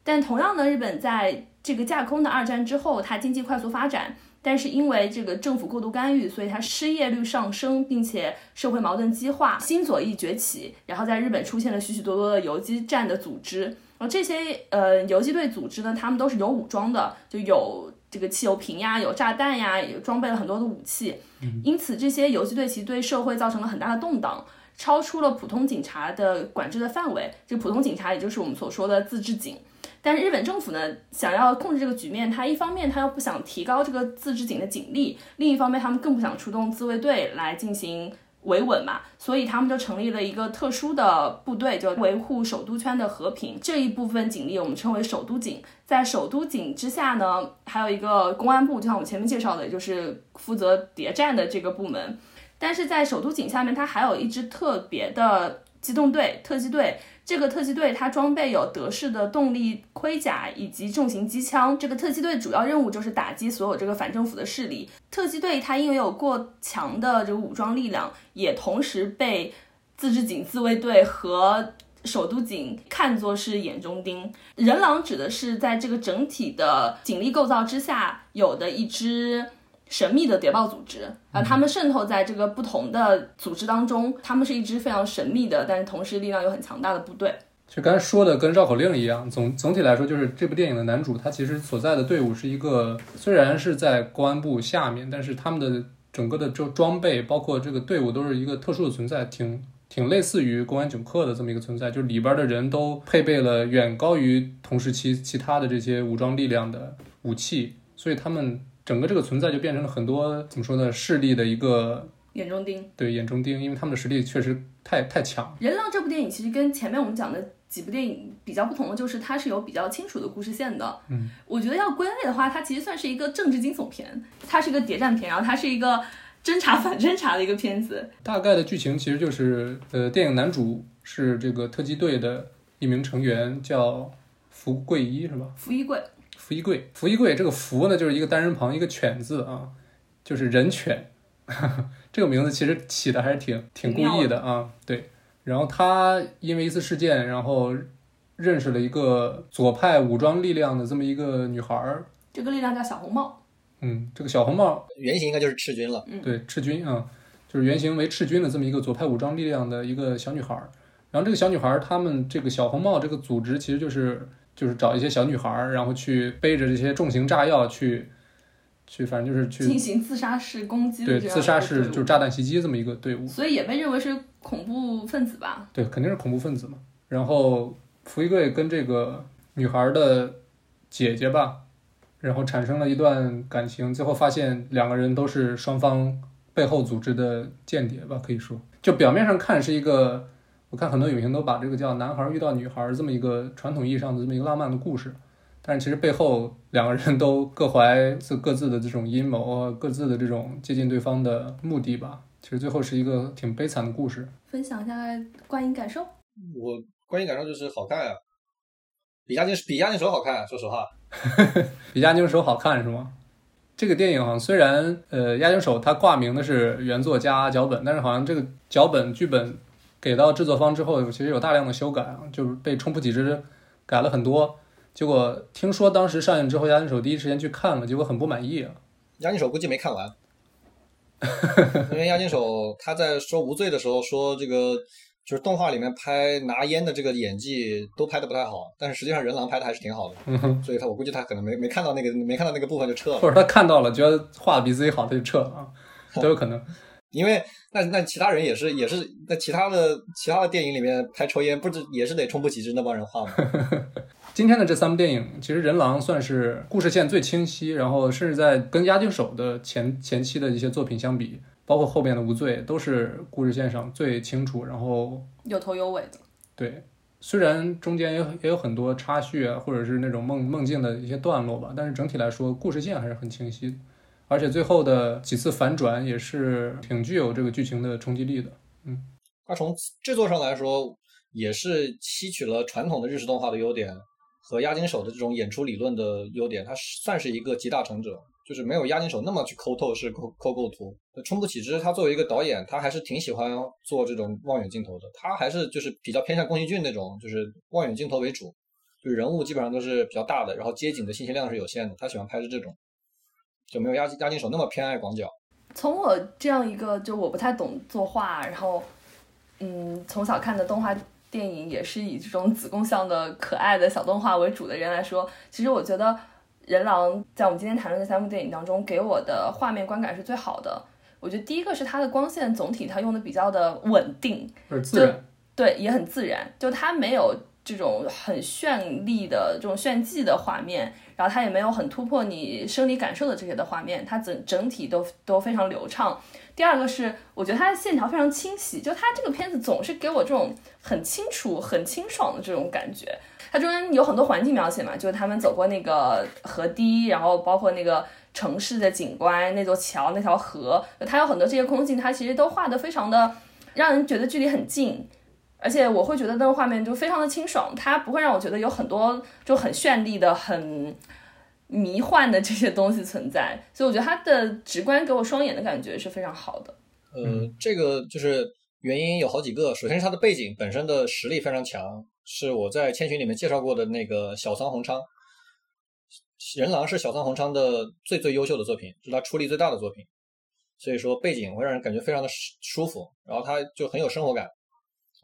但同样呢，日本在这个架空的二战之后，它经济快速发展，但是因为这个政府过度干预，所以它失业率上升，并且社会矛盾激化，新左翼崛起，然后在日本出现了许许多多的游击战的组织。然后这些呃游击队组织呢，他们都是有武装的，就有这个汽油瓶呀，有炸弹呀，也装备了很多的武器。因此，这些游击队其实对社会造成了很大的动荡，超出了普通警察的管制的范围。就普通警察也就是我们所说的自治警。但是日本政府呢，想要控制这个局面，他一方面他又不想提高这个自治警的警力，另一方面他们更不想出动自卫队来进行维稳嘛，所以他们就成立了一个特殊的部队，就维护首都圈的和平。这一部分警力我们称为首都警。在首都警之下呢，还有一个公安部，就像我们前面介绍的，也就是负责谍战的这个部门。但是在首都警下面，它还有一支特别的机动队、特机队。这个特机队它装备有德式的动力盔甲以及重型机枪。这个特机队主要任务就是打击所有这个反政府的势力。特机队它因为有过强的这个武装力量，也同时被自治警自卫队和首都警看作是眼中钉，人狼指的是在这个整体的警力构造之下有的一支神秘的谍报组织啊，他们渗透在这个不同的组织当中，他们是一支非常神秘的，但是同时力量又很强大的部队。就刚才说的跟绕口令一样，总总体来说就是这部电影的男主他其实所在的队伍是一个虽然是在公安部下面，但是他们的整个的这装备包括这个队伍都是一个特殊的存在，挺挺类似于公安警课的这么一个存在，就是里边的人都配备了远高于同时期其他的这些武装力量的武器，所以他们整个这个存在就变成了很多怎么说呢势力的一个眼中钉。对眼中钉，因为他们的实力确实太太强。《人狼》这部电影其实跟前面我们讲的几部电影比较不同的，就是它是有比较清楚的故事线的。嗯，我觉得要归类的话，它其实算是一个政治惊悚片，它是一个谍战片，然后它是一个侦查 (laughs) 反侦查的一个片子。大概的剧情其实就是，呃，电影男主是这个特技队的一名成员，叫福贵一，是吧？福一贵，福一贵，福一贵这个福呢，就是一个单人旁一个犬字啊，就是人犬。(laughs) 这个名字其实起的还是挺挺故意的啊，对。然后他因为一次事件，然后认识了一个左派武装力量的这么一个女孩儿，这个力量叫小红帽。嗯，这个小红帽原型应该就是赤军了。对，赤军啊，就是原型为赤军的这么一个左派武装力量的一个小女孩儿。然后这个小女孩儿，她们这个小红帽这个组织其实就是就是找一些小女孩儿，然后去背着这些重型炸药去去，反正就是去进行自杀式攻击的对自杀式就是炸弹袭击这么一个队伍。所以也被认为是恐怖分子吧。对，肯定是恐怖分子嘛。然后福一贵跟这个女孩的姐姐吧，然后产生了一段感情，最后发现两个人都是双方背后组织的间谍吧，可以说，就表面上看是一个，我看很多影评都把这个叫男孩遇到女孩这么一个传统意义上的这么一个浪漫的故事。但是其实背后两个人都各怀自各自的这种阴谋啊，各自的这种接近对方的目的吧。其实最后是一个挺悲惨的故事。分享一下观影感受。我观影感受就是好看呀、比押金比押金手好看、啊，说实话。(laughs) 比押金手好看是吗？这个电影好像虽然呃押金手它挂名的是原作加脚本，但是好像这个脚本剧本给到制作方之后，其实有大量的修改啊，就是被冲浦几只改了很多。结果听说当时上映之后，押金手第一时间去看了，结果很不满意啊。押金手估计没看完，(laughs) 因为押金手他在说无罪的时候说这个就是动画里面拍拿烟的这个演技都拍的不太好，但是实际上人狼拍的还是挺好的，嗯所以他我估计他可能没没看到那个没看到那个部分就撤了，或者他看到了，觉得画的比自己好，他就撤了啊，(laughs) 都有可能。因为那那其他人也是也是在其他的其他的电影里面拍抽烟，不是也是得冲不几只那帮人画吗？(laughs) 今天的这三部电影，其实《人狼》算是故事线最清晰，然后甚至在跟《押金手》的前前期的一些作品相比，包括后边的《无罪》，都是故事线上最清楚。然后有头有尾的。对，虽然中间也也有很多插叙啊，或者是那种梦梦境的一些段落吧，但是整体来说，故事线还是很清晰的。而且最后的几次反转也是挺具有这个剧情的冲击力的。嗯它从制作上来说，也是吸取了传统的日式动画的优点和押金手的这种演出理论的优点，它算是一个集大成者，就是没有押金手那么去抠透视、抠抠构图。冲部启之他作为一个导演，他还是挺喜欢做这种望远镜头的，他还是就是比较偏向宫崎骏那种，就是望远镜头为主，就是人物基本上都是比较大的，然后街景的信息量是有限的，他喜欢拍的这种，就没有押押金手那么偏爱广角。从我这样一个就我不太懂作画，然后嗯从小看的动画电影也是以这种子宫向的可爱的小动画为主的人来说，其实我觉得《人狼》在我们今天谈论的三部电影当中，给我的画面观感是最好的。我觉得第一个是它的光线总体它用的比较的稳定，而自然，对，也很自然，就它没有这种很绚丽的这种炫技的画面，然后它也没有很突破你生理感受的这些的画面，它整整体都都非常流畅。第二个是，我觉得它的线条非常清晰，就它这个片子总是给我这种很清楚、很清爽的这种感觉。它中间有很多环境描写嘛，就是他们走过那个河堤，然后包括那个城市的景观、那座桥、那条河，它有很多这些空镜，它其实都画的非常的让人觉得距离很近。而且我会觉得那个画面就非常的清爽，它不会让我觉得有很多就很绚丽的、很迷幻的这些东西存在，所以我觉得它的直观给我双眼的感觉是非常好的。呃，这个就是原因有好几个，首先是它的背景本身的实力非常强，是我在千寻里面介绍过的那个小桑宏昌。人狼是小桑宏昌的最最优秀的作品，是他出力最大的作品，所以说背景会让人感觉非常的舒舒服，然后它就很有生活感，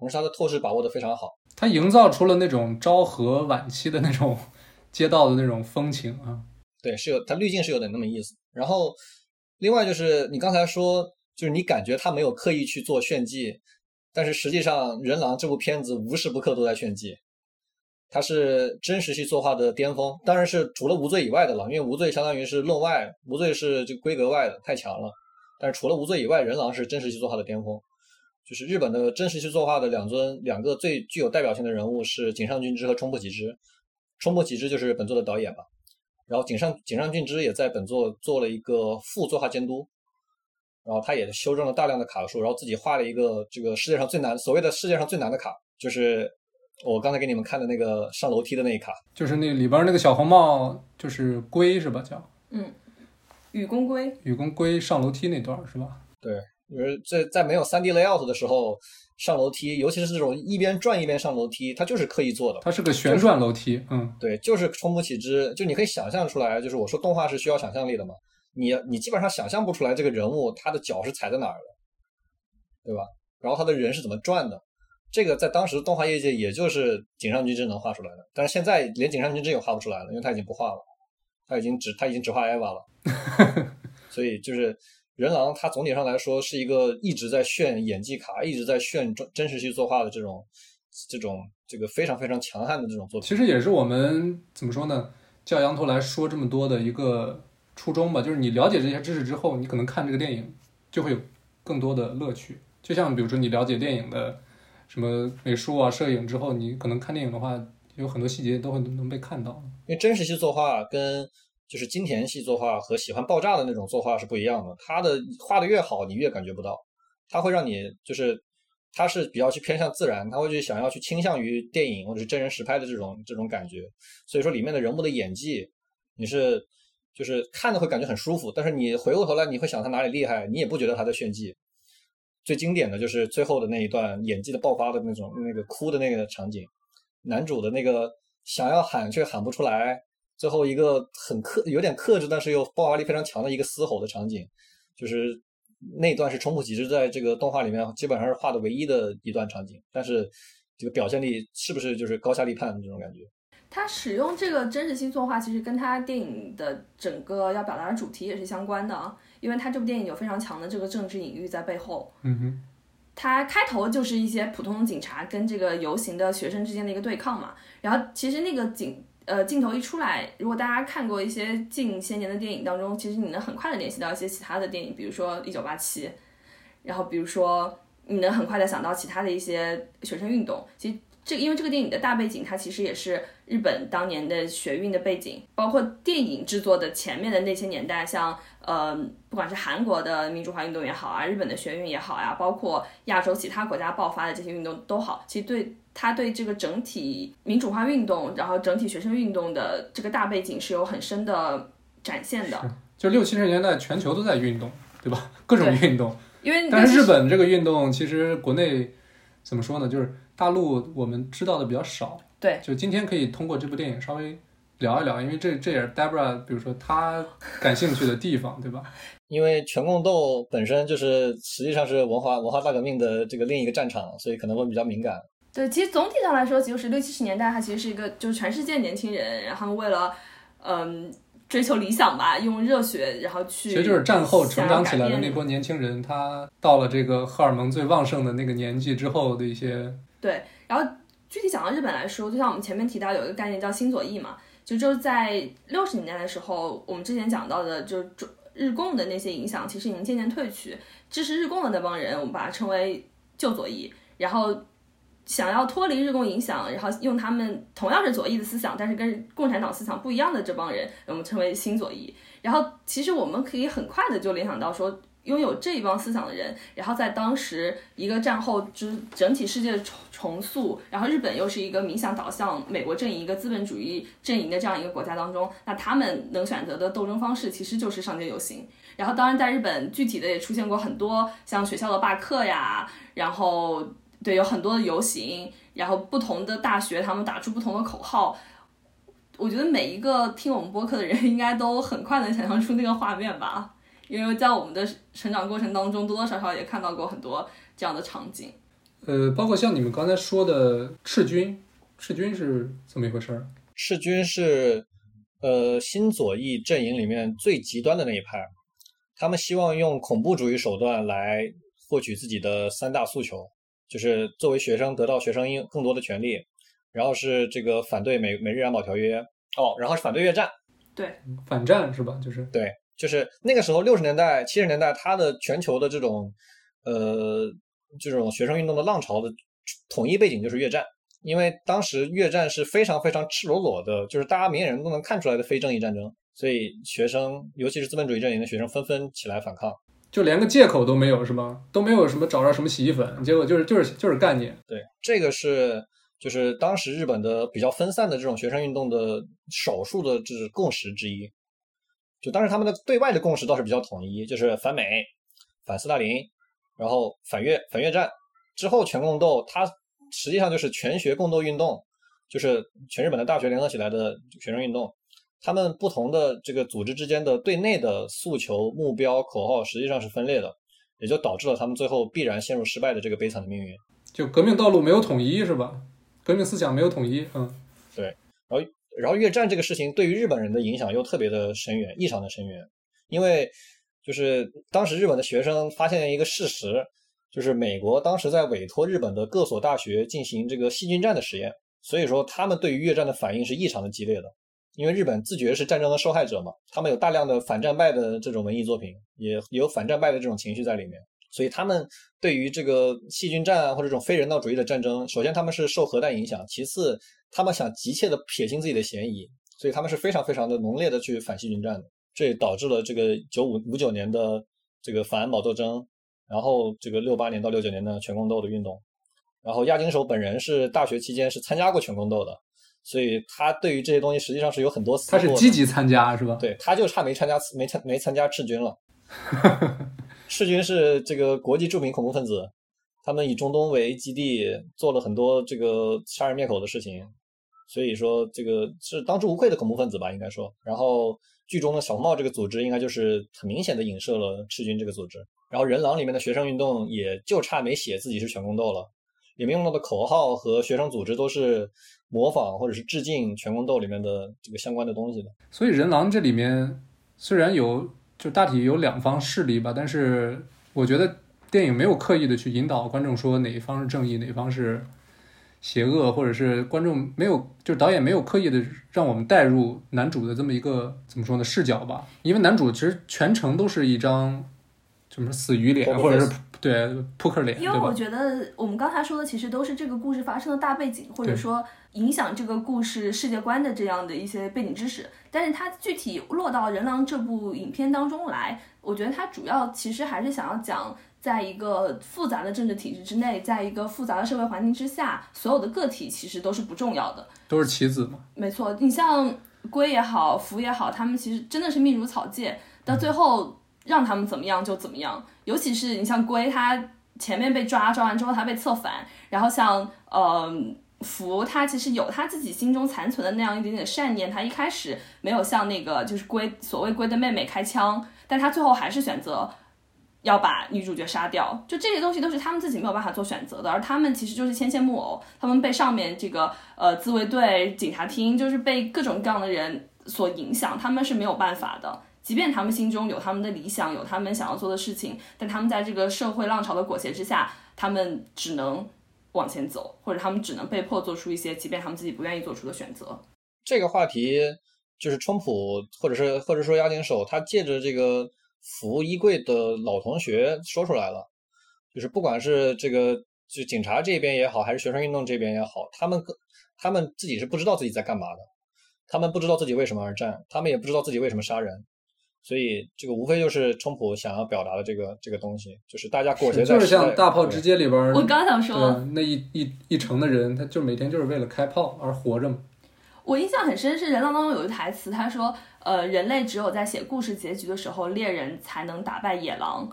同时它的透视把握的非常好。它营造出了那种昭和晚期的那种 (laughs) 街道的那种风情啊。对，是有它滤镜是有点那么意思。然后另外就是你刚才说，就是你感觉他没有刻意去做炫技，但是实际上《人狼》这部片子无时不刻都在炫技，它是真实系作画的巅峰，当然是除了无罪以外的了，因为无罪相当于是论外，无罪是这个规格外的，太强了。但是除了无罪以外，人狼是真实系作画的巅峰。就是日本的真实去作画的两尊两个最具有代表性的人物是井上俊之和冲破启之，冲破启之就是本作的导演嘛。然后井上井上俊之也在本作做了一个副作画监督，然后他也修正了大量的卡数，然后自己画了一个这个世界上最难所谓的世界上最难的卡，就是我刚才给你们看的那个上楼梯的那一卡。就是那里边那个小红帽，就是龟是吧？叫嗯雨宫龟，雨宫龟上楼梯那段是吧？对，就是在在没有 3D layout 的时候上楼梯，尤其是这种一边转一边上楼梯，它就是刻意做的。它是个旋转楼梯，嗯，对，就是冲不起之，就你可以想象出来，就是我说动画是需要想象力的嘛，你你基本上想象不出来这个人物他的脚是踩在哪儿的，对吧？然后他的人是怎么转的，这个在当时动画业界也就是井上君之能画出来的，但是现在连井上君之也画不出来了，因为他已经不画了，他已经只他已经只画 EVA 了，(laughs) 所以就是人狼，它总体上来说是一个一直在炫演技卡，一直在炫真真实系作画的这种这种这个非常非常强悍的这种作品。其实也是我们怎么说呢？叫羊头来说这么多的一个初衷吧，就是你了解这些知识之后，你可能看这个电影就会有更多的乐趣。就像比如说你了解电影的什么美术啊、摄影之后，你可能看电影的话，有很多细节都会能被看到。因为真实系作画跟就是金田系作画和喜欢爆炸的那种作画是不一样的，他的画的越好，你越感觉不到，他会让你就是他是比较去偏向自然，他会去想要去倾向于电影或者是真人实拍的这种这种感觉，所以说里面的人物的演技你是就是看的会感觉很舒服，但是你回过头来你会想他哪里厉害，你也不觉得他在炫技。最经典的就是最后的那一段演技的爆发的那种那个哭的那个场景，男主的那个想要喊却喊不出来，最后一个很克有点克制，但是又爆发力非常强的一个嘶吼的场景，就是那一段是冲破启之在这个动画里面基本上是画的唯一的一段场景，但是这个表现力是不是就是高下立判的这种感觉？他使用这个真实性作画，其实跟他电影的整个要表达的主题也是相关的啊，因为他这部电影有非常强的这个政治隐喻在背后。嗯哼，他开头就是一些普通的警察跟这个游行的学生之间的一个对抗嘛。然后其实那个镜呃镜头一出来，如果大家看过一些近些年的电影当中，其实你能很快的联系到一些其他的电影，比如说《一九八七》，然后比如说你能很快的想到其他的一些学生运动。其实这个因为这个电影的大背景，它其实也是日本当年的学运的背景，包括电影制作的前面的那些年代，像呃，不管是韩国的民主化运动也好啊，日本的学运也好呀、包括亚洲其他国家爆发的这些运动都好，其实对它对这个整体民主化运动，然后整体学生运动的这个大背景是有很深的展现的。就六七十年代全球都在运动，对吧？各种运动。因为但是日本这个运动其实国内怎么说呢？就是大陆我们知道的比较少。对，就今天可以通过这部电影稍微聊一聊，因为这这也是 Debra，比如说他感兴趣的地方，对吧？(laughs) 因为全共斗本身就是实际上是文化文化大革命的这个另一个战场，所以可能会比较敏感。对，其实总体上来说，就是六七十年代，它其实是一个就是全世界年轻人，然后为了嗯追求理想吧，用热血然后去，其实就是战后成长起来的那波年轻人，他到了这个荷尔蒙最旺盛的那个年纪之后的一些，对，然后具体讲到日本来说，就像我们前面提到有一个概念叫新左翼嘛，就就是在六十年代的时候，我们之前讲到的，就是中日共的那些影响，其实已经渐渐退去。支持日共的那帮人，我们把它称为旧左翼，然后想要脱离日共影响，然后用他们同样是左翼的思想，但是跟共产党思想不一样的这帮人，我们称为新左翼。然后其实我们可以很快的就联想到说，拥有这一帮思想的人，然后在当时一个战后之整体世界重重塑，然后日本又是一个冥想导向美国阵营一个资本主义阵营的这样一个国家当中，那他们能选择的斗争方式其实就是上街游行。然后当然在日本具体的也出现过很多像学校的罢课呀，然后对有很多的游行，然后不同的大学他们打出不同的口号。我觉得每一个听我们播客的人应该都很快能想象出那个画面吧，因为在我们的成长过程当中多多少少也看到过很多这样的场景。呃，包括像你们刚才说的赤军，赤军是怎么一回事儿？赤军是呃新左翼阵营里面最极端的那一派，他们希望用恐怖主义手段来获取自己的三大诉求，就是作为学生得到学生应更多的权利，然后是这个反对美美日安保条约哦，然后是反对越战，对反战是吧？就是对，就是那个时候六十年代、七十年代，它的全球的这种呃这种学生运动的浪潮的统一背景就是越战，因为当时越战是非常非常赤裸裸的，就是大家明眼人都能看出来的非正义战争，所以学生，尤其是资本主义阵营的学生纷纷起来反抗。就连个借口都没有是吗？都没有什么找着什么洗衣粉，结果就是就是就是干你。对，这个是就是当时日本的比较分散的这种学生运动的少数的就是共识之一。就当时他们的对外的共识倒是比较统一，就是反美、反斯大林，然后反越、反越战。之后全共斗，它实际上就是全学共斗运动，就是全日本的大学联合起来的学生运动。他们不同的这个组织之间的对内的诉求、目标、口号实际上是分裂的，也就导致了他们最后必然陷入失败的这个悲惨的命运。就革命道路没有统一是吧？革命思想没有统一，嗯，对然后越战这个事情对于日本人的影响又特别的深远，异常的深远，因为就是当时日本的学生发现一个事实，就是美国当时在委托日本的各所大学进行这个细菌战的实验，所以说他们对于越战的反应是异常的激烈的。因为日本自觉是战争的受害者嘛，他们有大量的反战败的这种文艺作品，也有反战败的这种情绪在里面，所以他们对于这个细菌战啊或者这种非人道主义的战争，首先他们是受核弹影响，其次他们想急切的撇清自己的嫌疑，所以他们是非常非常的浓烈的去反细菌战的，这也导致了这个九五五九年的这个反安保斗争，然后这个六八年到六九年的全共斗的运动，然后亚金守本人是大学期间是参加过全共斗的。所以他对于这些东西实际上是有很多思他是积极参加是吧？对，他就差没参加没参没参加赤军了。(laughs) 赤军是这个国际著名恐怖分子，他们以中东为基地，做了很多这个杀人灭口的事情，所以说这个是当之无愧的恐怖分子吧，应该说。然后剧中的小红帽这个组织，应该就是很明显的影射了赤军这个组织。然后人狼里面的学生运动，也就差没写自己是全宫斗了。里面用到的口号和学生组织都是模仿或者是致敬全宫斗里面的这个相关的东西的。所以人狼这里面虽然有就大体有两方势力吧，但是我觉得电影没有刻意的去引导观众说哪一方是正义，哪一方是邪恶，或者是观众没有就导演没有刻意的让我们带入男主的这么一个怎么说呢视角吧，因为男主其实全程都是一张怎么说死鱼脸，或者是对扑克脸，因为我？觉得我们刚才说的其实都是这个故事发生的大背景，或者说影响这个故事世界观的这样的一些背景知识。但是它具体落到《人狼》这部影片当中来，我觉得它主要其实还是想要讲，在一个复杂的政治体制之内，在一个复杂的社会环境之下，所有的个体其实都是不重要的。都是棋子嘛，没错，你像龟也好，福也好，他们其实真的是命如草芥，到最后让他们怎么样就怎么样。尤其是你像龟，他前面被抓，抓完之后他被策反，然后像呃福，他其实有他自己心中残存的那样一点点善念，他一开始没有向那个就是龟所谓龟的妹妹开枪，但他最后还是选择。要把女主角杀掉，就这些东西都是他们自己没有办法做选择的，而他们其实就是牵线木偶，他们被上面这个呃自卫队、警察厅，就是被各种各样的人所影响，他们是没有办法的。即便他们心中有他们的理想，有他们想要做的事情，但他们在这个社会浪潮的裹挟之下，他们只能往前走，或者他们只能被迫做出一些即便他们自己不愿意做出的选择。这个话题就是川普或者是或者说押井守，他借着这个服衣柜的老同学说出来了，就是不管是这个就警察这边也好，还是学生运动这边也好，他们各他们自己是不知道自己在干嘛的，他们不知道自己为什么而战，他们也不知道自己为什么杀人。所以这个无非就是冲普想要表达的这个这个东西，就是大家裹挟在就是像大炮对直接里边儿，我刚想说，那一一一城的人，他就每天就是为了开炮而活着嘛。我印象很深是《人狼》当中有一台词，他说：“呃，人类只有在写故事结局的时候，猎人才能打败野狼。”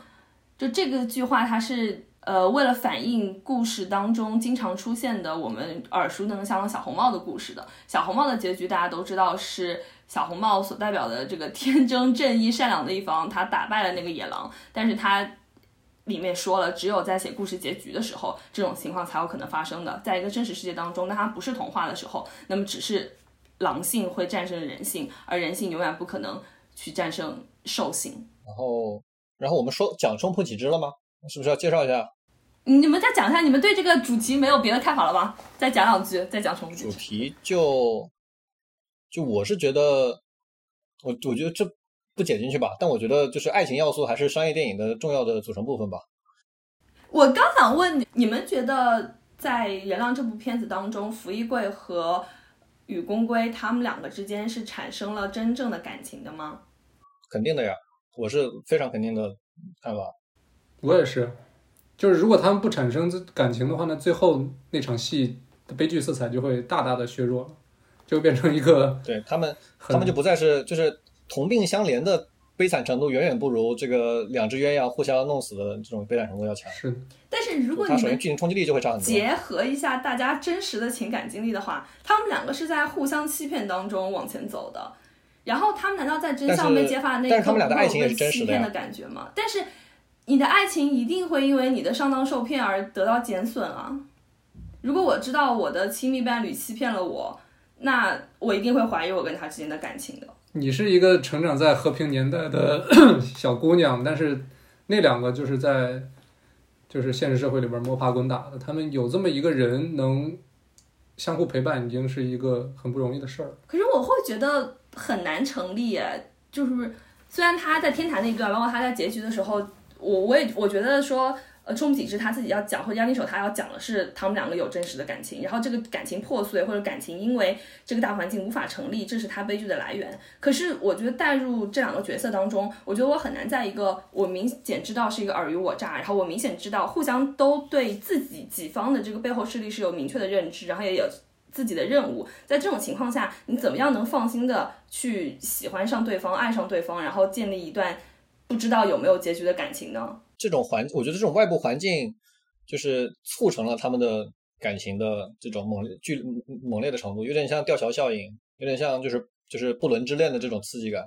就这个句话，它是呃为了反映故事当中经常出现的我们耳熟能详的小红帽的故事的。小红帽的结局大家都知道是小红帽所代表的这个天真正义、善良的一方，他打败了那个野狼，但是他。里面说了，只有在写故事结局的时候，这种情况才有可能发生的。在一个真实世界当中，那它不是童话的时候，那么只是狼性会战胜人性，而人性永远不可能去战胜兽性。然后，然后我们说讲冲破几只了吗？是不是要介绍一下你们再讲一下，你们对这个主题没有别的看法了吧？再讲两句，再讲重复主几句。题就？就我是觉得，我我觉得这不剪进去吧，但我觉得就是爱情要素还是商业电影的重要的组成部分吧。我刚想问你，你们觉得在《人狼》这部片子当中，福一贵和雨宫龟他们两个之间是产生了真正的感情的吗？肯定的呀，我是非常肯定的看法。我也是，就是如果他们不产生感情的话那，最后那场戏的悲剧色彩就会大大的削弱了，就变成一个 (laughs) 对他们，他们就不再是就是同病相怜的悲惨程度，远远不如这个两只鸳鸯互相弄死的这种悲惨程度要强。是但是如果你首先剧情冲击力就会差很多。结合一下大家真实的情感经历的话，他们两个是在互相欺骗当中往前走的。然后他们难道在真相被揭发的那一刻但是他们俩的不会有爱情也是被真实欺骗的感觉吗？但是你的爱情一定会因为你的上当受骗而得到减损啊！如果我知道我的亲密伴侣欺骗了我，那我一定会怀疑我跟他之间的感情的。你是一个成长在和平年代的 (clears throat) 小姑娘，但是那两个就是在就是现实社会里边摸爬滚打的，他们有这么一个人能相互陪伴，已经是一个很不容易的事儿。可是我会觉得很难成立，就是虽然他在天台那一段，包括他在结局的时候，我我也我觉得说，呃，冲体制他自己要讲，或者押金手他要讲的是他们两个有真实的感情，然后这个感情破碎或者感情因为这个大环境无法成立，这是他悲剧的来源。可是我觉得带入这两个角色当中，我觉得我很难在一个我明显知道是一个尔虞我诈，然后我明显知道互相都对自己己方的这个背后势力是有明确的认知，然后也有自己的任务。在这种情况下，你怎么样能放心的去喜欢上对方、爱上对方，然后建立一段不知道有没有结局的感情呢？这种环，我觉得这种外部环境就是促成了他们的感情的这种猛烈、剧猛烈的程度，有点像吊桥效应，有点像就是就是不伦之恋的这种刺激感，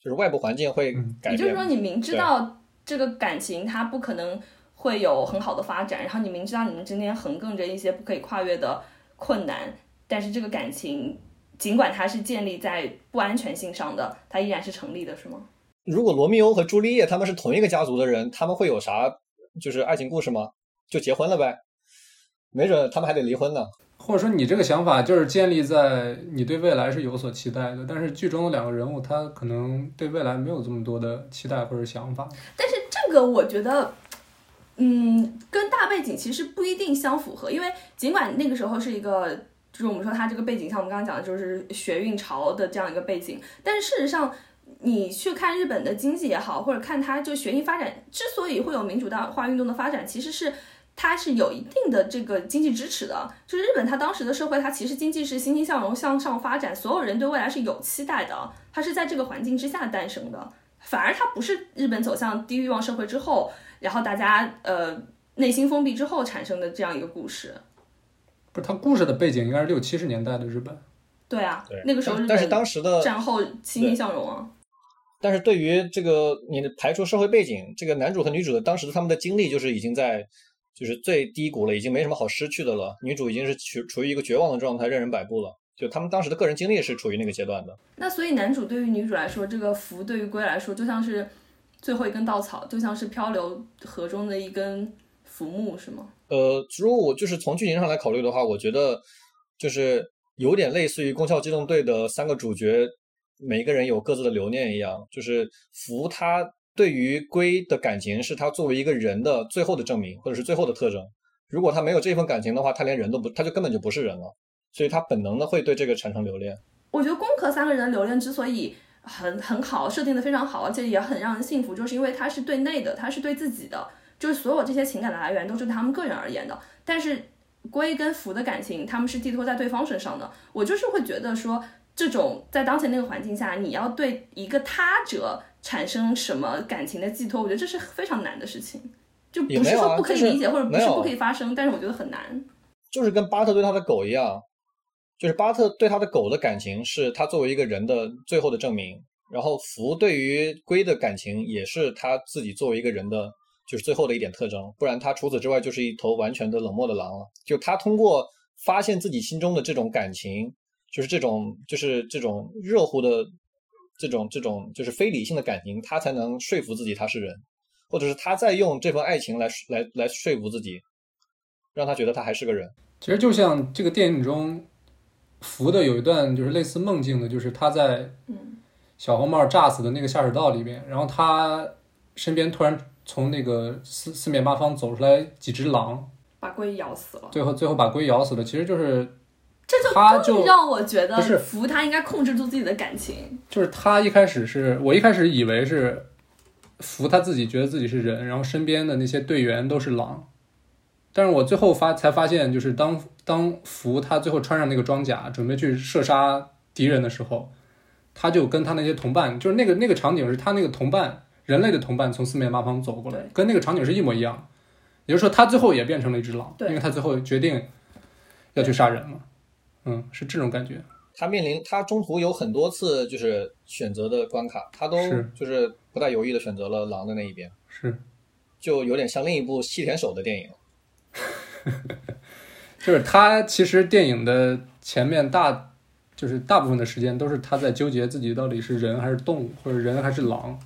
就是外部环境会嗯改变。也就是说，你明知道这个感情它不可能会有很好的发展，然后你明知道你们之间横亘着一些不可以跨越的困难，但是这个感情尽管它是建立在不安全性上的，它依然是成立的，是吗？如果罗密欧和朱丽叶他们是同一个家族的人，他们会有啥就是爱情故事吗？就结婚了呗，没准他们还得离婚呢。或者说你这个想法就是建立在你对未来是有所期待的，但是剧中的两个人物他可能对未来没有这么多的期待或者想法。但是这个我觉得，嗯，跟大背景其实不一定相符合，因为尽管那个时候是一个，就是我们说他这个背景，像我们刚刚讲的，就是学运潮的这样一个背景，但是事实上。你去看日本的经济也好，或者看它就学艺发展，之所以会有民主化运动的发展，其实是它是有一定的这个经济支持的。就是日本它当时的社会，它其实经济是欣欣向荣向上发展，所有人对未来是有期待的，它是在这个环境之下诞生的。反而它不是日本走向低欲望社会之后，然后大家呃内心封闭之后产生的这样一个故事。不是，它故事的背景应该是六七十年代的日本。对啊，对，那个时候日但但是本当时的战后欣欣向荣啊。但是对于这个你的排除社会背景，这个男主和女主的当时他们的经历就是已经在就是最低谷了，已经没什么好失去的了。女主已经是处处于一个绝望的状态，任人摆布了。就他们当时的个人经历是处于那个阶段的。那所以男主对于女主来说，这个福对于龟来说，就像是最后一根稻草，就像是漂流河中的一根浮木，是吗？呃，如果我就是从剧情上来考虑的话，我觉得就是有点类似于《宫壳机动队》的三个主角，每一个人有各自的留念一样。就是福他对于龟的感情是他作为一个人的最后的证明，或者是最后的特征。如果他没有这份感情的话，他连人都不，他就根本就不是人了。所以他本能的会对这个产生留恋。我觉得宫壳三个人的留恋之所以很很好，设定的非常好，而且也很让人信服，就是因为他是对内的，他是对自己的，就是所有这些情感的来源都是他们个人而言的。但是龟跟福的感情，他们是寄托在对方身上的。我就是会觉得说，这种在当前那个环境下，你要对一个他者产生什么感情的寄托，我觉得这是非常难的事情。就不是说不可以就是理解，或者不是不可以发生，但是我觉得很难。就是跟巴特对他的狗一样，就是巴特对他的狗的感情是他作为一个人的最后的证明，然后福对于龟的感情也是他自己作为一个人的，就是最后的一点特征，不然他除此之外就是一头完全的冷漠的狼了。就他通过发现自己心中的这种感情，就是这种就是这种热乎的这种这种就是非理性的感情，他才能说服自己他是人，或者是他在用这份爱情来来来说服自己，让他觉得他还是个人。其实就像这个电影中，福的有一段就是类似梦境的，就是他在嗯小红帽炸死的那个下水道里面，然后他身边突然从那个四四面八方走出来几只狼，把龟咬死了，最后最后把龟咬死了。其实就是这就更他就让我觉得不是福他应该控制住自己的感情。就是他一开始是我一开始以为是福他自己觉得自己是人，然后身边的那些队员都是狼，但是我最后发才发现，就是当当福他最后穿上那个装甲准备去射杀敌人的时候，他就跟他那些同伴，就是那个那个场景是他那个同伴人类的同伴从四面八方走过来，跟那个场景是一模一样。也就是说，他最后也变成了一只狼，对因为他最后决定要去杀人了。嗯，是这种感觉。他面临他中途有很多次就是选择的关卡，他都是就是不带犹豫的选择了狼的那一边，是，就有点像另一部细田守的电影。(laughs) 就是他其实电影的前面大，就是大部分的时间都是他在纠结自己到底是人还是动物，或者人还是狼。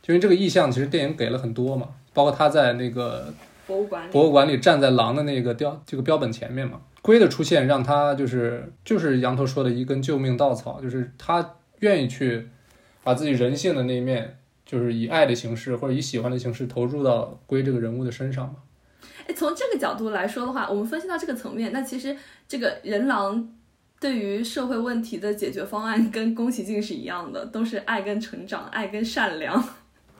就因为这个意象，其实电影给了很多嘛，包括他在那个博物馆里，博物馆里站在狼的那个雕这个标本前面嘛。龟的出现让他就是就是羊头说的一根救命稻草，就是他愿意去把自己人性的那一面，就是以爱的形式或者以喜欢的形式投入到龟这个人物的身上嘛。哎，从这个角度来说的话，我们分析到这个层面，那其实这个人狼对于社会问题的解决方案跟宫崎骏是一样的，都是爱跟成长，爱跟善良。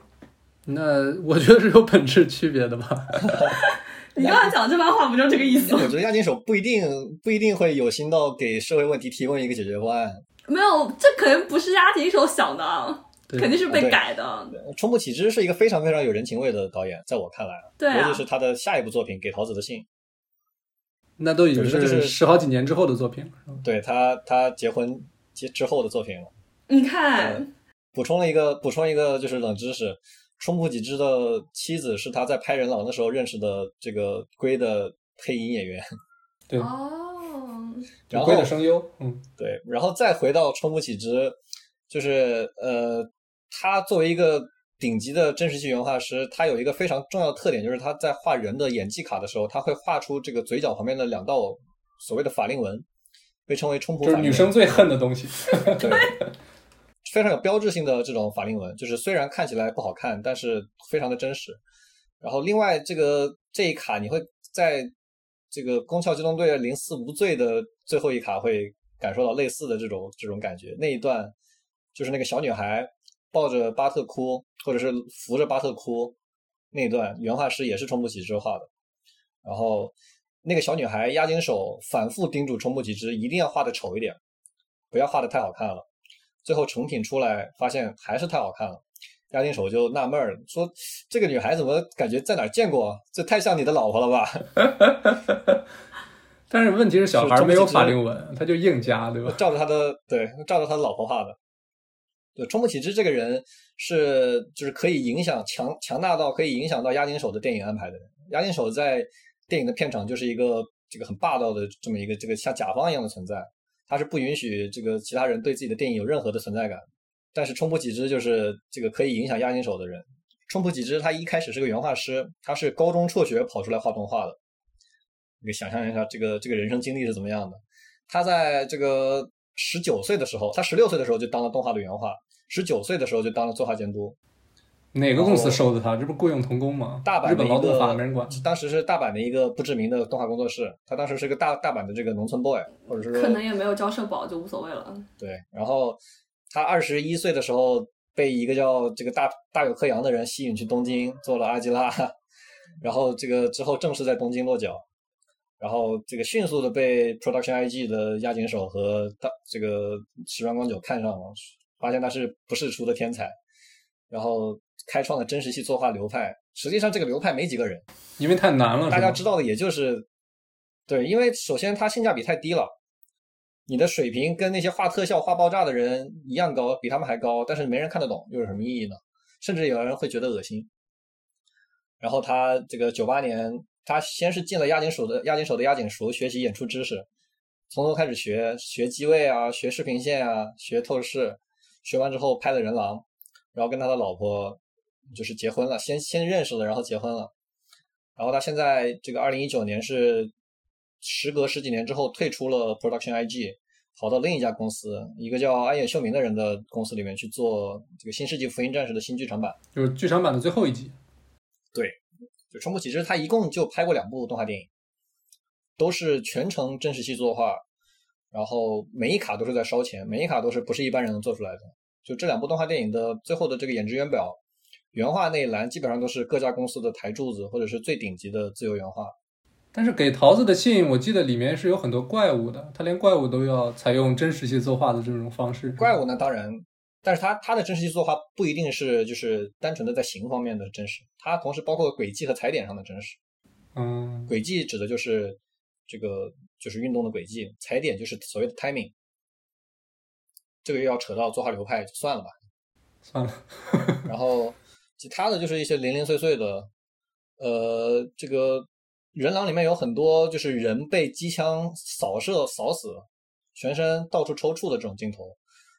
(laughs) 那我觉得是有本质区别的吧。(laughs) (laughs) 你刚才讲这番话不就这个意思吗？我觉得押井守不一定不一定会有心到给社会问题提供一个解决方案。没有，这可能不是押井守想的，对。肯定是被改的。冲部启之是一个非常非常有人情味的导演，在我看来，对啊。尤其是他的下一部作品《给桃子的信》，那都已经就是就是十好几年之后的作品了，对他他结婚结之后的作品了。你看，补充了一个补充一个就是冷知识，冲浦启之的妻子是他在拍《人狼》的时候认识的这个龟的配音演员。(laughs) 对，哦，然后龟的声优，嗯，对，然后再回到冲浦启之，就是呃，他作为一个顶级的真实系原画师，他有一个非常重要的特点，就是他在画人的演技卡的时候，他会画出这个嘴角旁边的两道所谓的法令纹，被称为冲浦就是。女生最恨的东西。(laughs) 对，非常有标志性的这种法令纹，就是虽然看起来不好看，但是非常的真实。然后另外这个这一卡你会在这个《宫壳机动队零四无罪》的最后一卡会感受到类似的这种这种感觉。那一段就是那个小女孩抱着巴特哭，或者是扶着巴特哭那一段，原画师也是冲部启之画的。然后那个小女孩押井守反复叮嘱冲部启之一定要画的丑一点，不要画的太好看了。最后成品出来，发现还是太好看了。押金手就纳闷儿，说：“这个女孩怎么感觉在哪儿见过？这太像你的老婆了吧 (laughs) 但是问题是，小孩没有法令纹，他就硬加，对？”吧？照着他的对，照着他的老婆画的。对，冲部启之这个人是就是可以影响强强大到可以影响到押金手的电影安排的人。押金手在电影的片场就是一个这个很霸道的这么一个这个像甲方一样的存在，他是不允许这个其他人对自己的电影有任何的存在感。但是冲部启之就是这个可以影响押金手的人。冲部启之他一开始是个原画师，他是高中辍学跑出来画动画的。你想象一下这个这个人生经历是怎么样的。他在这个十九岁的时候，他十六岁的时候就当了动画的原画，十九岁的时候就当了作画监督。哪个公司收的他？这不雇佣童工吗？大阪的日本劳动法没人管。当时是大阪的一个不知名的动画工作室，他当时是个大大阪的这个农村 boy，或者是说可能也没有交社保，就无所谓了。对，然后他二十一岁的时候被一个叫这个大大有克洋的人吸引去东京做了阿基拉，(laughs) 然后这个之后正式在东京落脚，然后这个迅速的被 Production IG 的押井守和大这个石川光久看上了，发现他是不世出的天才，然后开创了真实系作画流派。实际上这个流派没几个人，因为太难了，大家知道的也就是，对，因为首先它性价比太低了，你的水平跟那些画特效、画爆炸的人一样高，比他们还高，但是没人看得懂，又有什么意义呢？甚至有人会觉得恶心。然后他这个九八年，他先是进了押井守的押井守的押井塾学习演出知识，从头开始学学机位啊，学视频线啊，学透视，学完之后拍了人狼，然后跟他的老婆就是结婚了，先先认识了，然后结婚了。然后他现在这个二零一九年是时隔十几年之后退出了 Production IG，跑到另一家公司，一个叫安野秀明的人的公司里面去做这个《新世纪福音战士》的新剧场版。就是剧场版的最后一集。对就冲浦启之，他一共就拍过两部动画电影，都是全程真实系作画，然后每一卡都是在烧钱，每一卡都是不是一般人能做出来的。就这两部动画电影的最后的这个演职员表，原画那一栏基本上都是各家公司的台柱子或者是最顶级的自由原画。但是给桃子的信，我记得里面是有很多怪物的，他连怪物都要采用真实系作画的这种方式。怪物呢，当然，但是他他的真实系作画不一定是就是单纯的在形方面的真实，它同时包括轨迹和踩点上的真实。嗯，轨迹指的就是这个就是运动的轨迹，踩点就是所谓的 timing。这个又要扯到作画流派，就算了吧。算了，(laughs) 然后其他的就是一些零零碎碎的，呃，这个人狼里面有很多就是人被机枪扫射扫死，全身到处抽搐的这种镜头。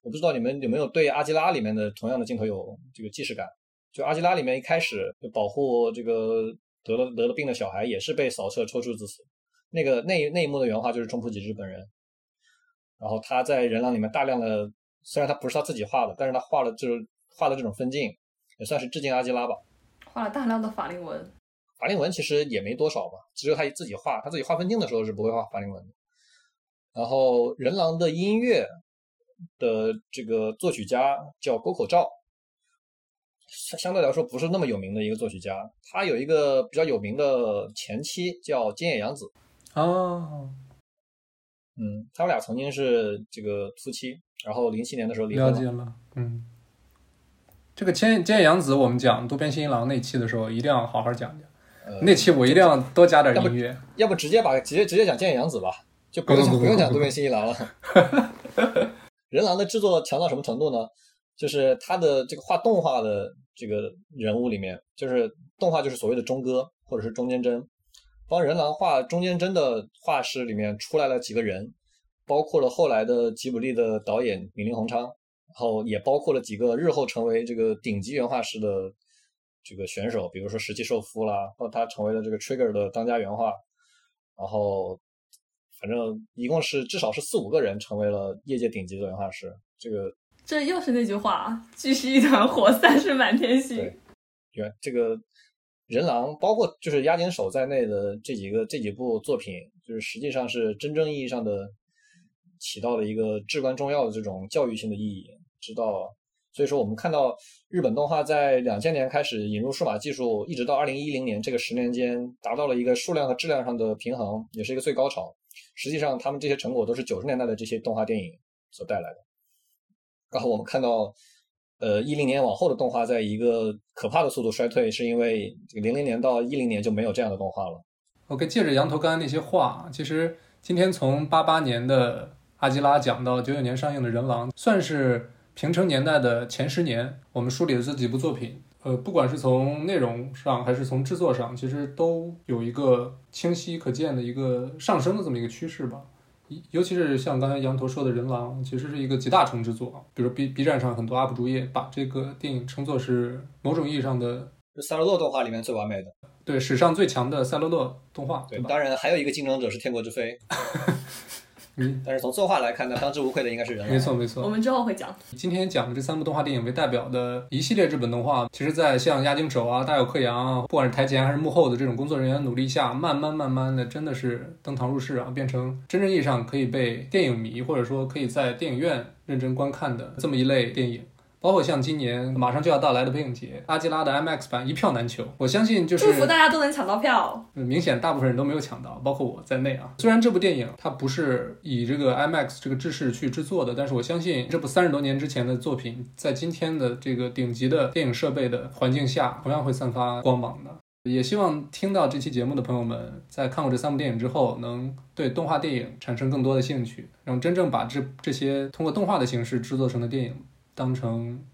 我不知道你们有没有对阿基拉里面的同样的镜头有这个既视感？就阿基拉里面一开始就保护这个得了得了病的小孩，也是被扫射抽搐致死。那个那那一幕的原话就是中浦吉日本人，然后他在人狼里面大量的，虽然他不是他自己画的，但是他画了就是画的这种分镜，也算是致敬阿基拉吧。画了大量的法令纹，法令纹其实也没多少吧，只有他自己画，他自己画分镜的时候是不会画法令纹的。然后人狼的音乐的这个作曲家叫沟口照，相相对来说不是那么有名的一个作曲家，他有一个比较有名的前妻叫菅野洋子，哦，嗯，他们俩曾经是这个夫妻，然后零七年的时候离婚了。了解了，嗯。这个菅菅野洋子，我们讲渡边新一郎那期的时候，一定要好好讲讲。呃那期我一定要多加点音乐。要不直接把直接直接讲菅野洋子吧，就不用不用讲渡边新一郎了。人狼的制作强到什么程度呢？就是他的这个画动画的这个人物里面，就是动画就是所谓的中哥或者是中间帧，帮人狼画中间帧的画师里面出来了几个人，包括了后来的吉卜力的导演米林宏昌，然后也包括了几个日后成为这个顶级原画师的这个选手，比如说石崎寿夫啦，或他成为了这个 Trigger 的当家原画，然后反正一共是至少是四五个人成为了业界顶级的原画师。这个这又是那句话：聚是一团火，散是满天星对。原这个人狼，包括就是押井守在内的这几个这几部作品，就是实际上是真正意义上的起到了一个至关重要的这种教育性的意义。知道，所以说我们看到日本动画在两千年开始引入数码技术，一直到二零一零年这个十年间，达到了一个数量和质量上的平衡，也是一个最高潮。实际上，他们这些成果都是九十年代的这些动画电影所带来的。然后我们看到，呃，一零年往后的动画在一个可怕的速度衰退，是因为零零年到一零年就没有这样的动画了。OK，借着羊头刚才那些话，其实今天从八八年的阿基拉讲到九九年上映的人狼，算是平成年代的前十年。我们梳理的这几部作品，呃，不管是从内容上还是从制作上，其实都有一个清晰可见的一个上升的这么一个趋势吧。尤其是像刚才羊驼说的《人狼》，其实是一个集大成之作。比如 B B 站上很多 UP 主也把这个电影称作是某种意义上的是赛罗洛动画里面最完美的。对史上最强的赛罗洛动画，对，吧？当然还有一个竞争者是《天国之飞》，(laughs) 嗯，但是从作画来看呢，当之无愧的应该是人狼。没错没错。我们之后会讲。今天讲的这三部动画电影为代表的一系列日本动画，其实，在像押井守啊、大友克洋啊，不管是台前还是幕后的这种工作人员努力下，慢慢慢慢的，真的是登堂入室啊，变成真正意义上可以被电影迷或者说可以在电影院认真观看的这么一类电影。包括像今年马上就要到来的北影节，阿基拉的 IMAX 版一票难求。我相信就是祝福大家都能抢到票。明显大部分人都没有抢到，包括我在内啊。虽然这部电影它不是以这个 IMAX 这个制式去制作的，但是我相信这部三十多年之前的作品，在今天的这个顶级的电影设备的环境下，同样会散发光芒的。也希望听到这期节目的朋友们，在看过这三部电影之后，能对动画电影产生更多的兴趣，然后真正把这这些通过动画的形式制作成的电影，当成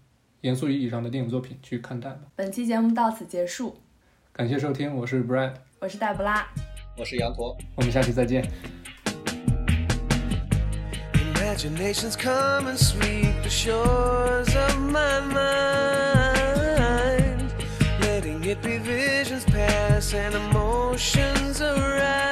严肃意义上的电影作品去看待吧。本期节目到此结束，感谢收听，我是 Brad，我是黛布拉。我是羊驼。我们下期再见。Imaginations come and sweep the shores of my mind, letting it be visions pass and emotions arise.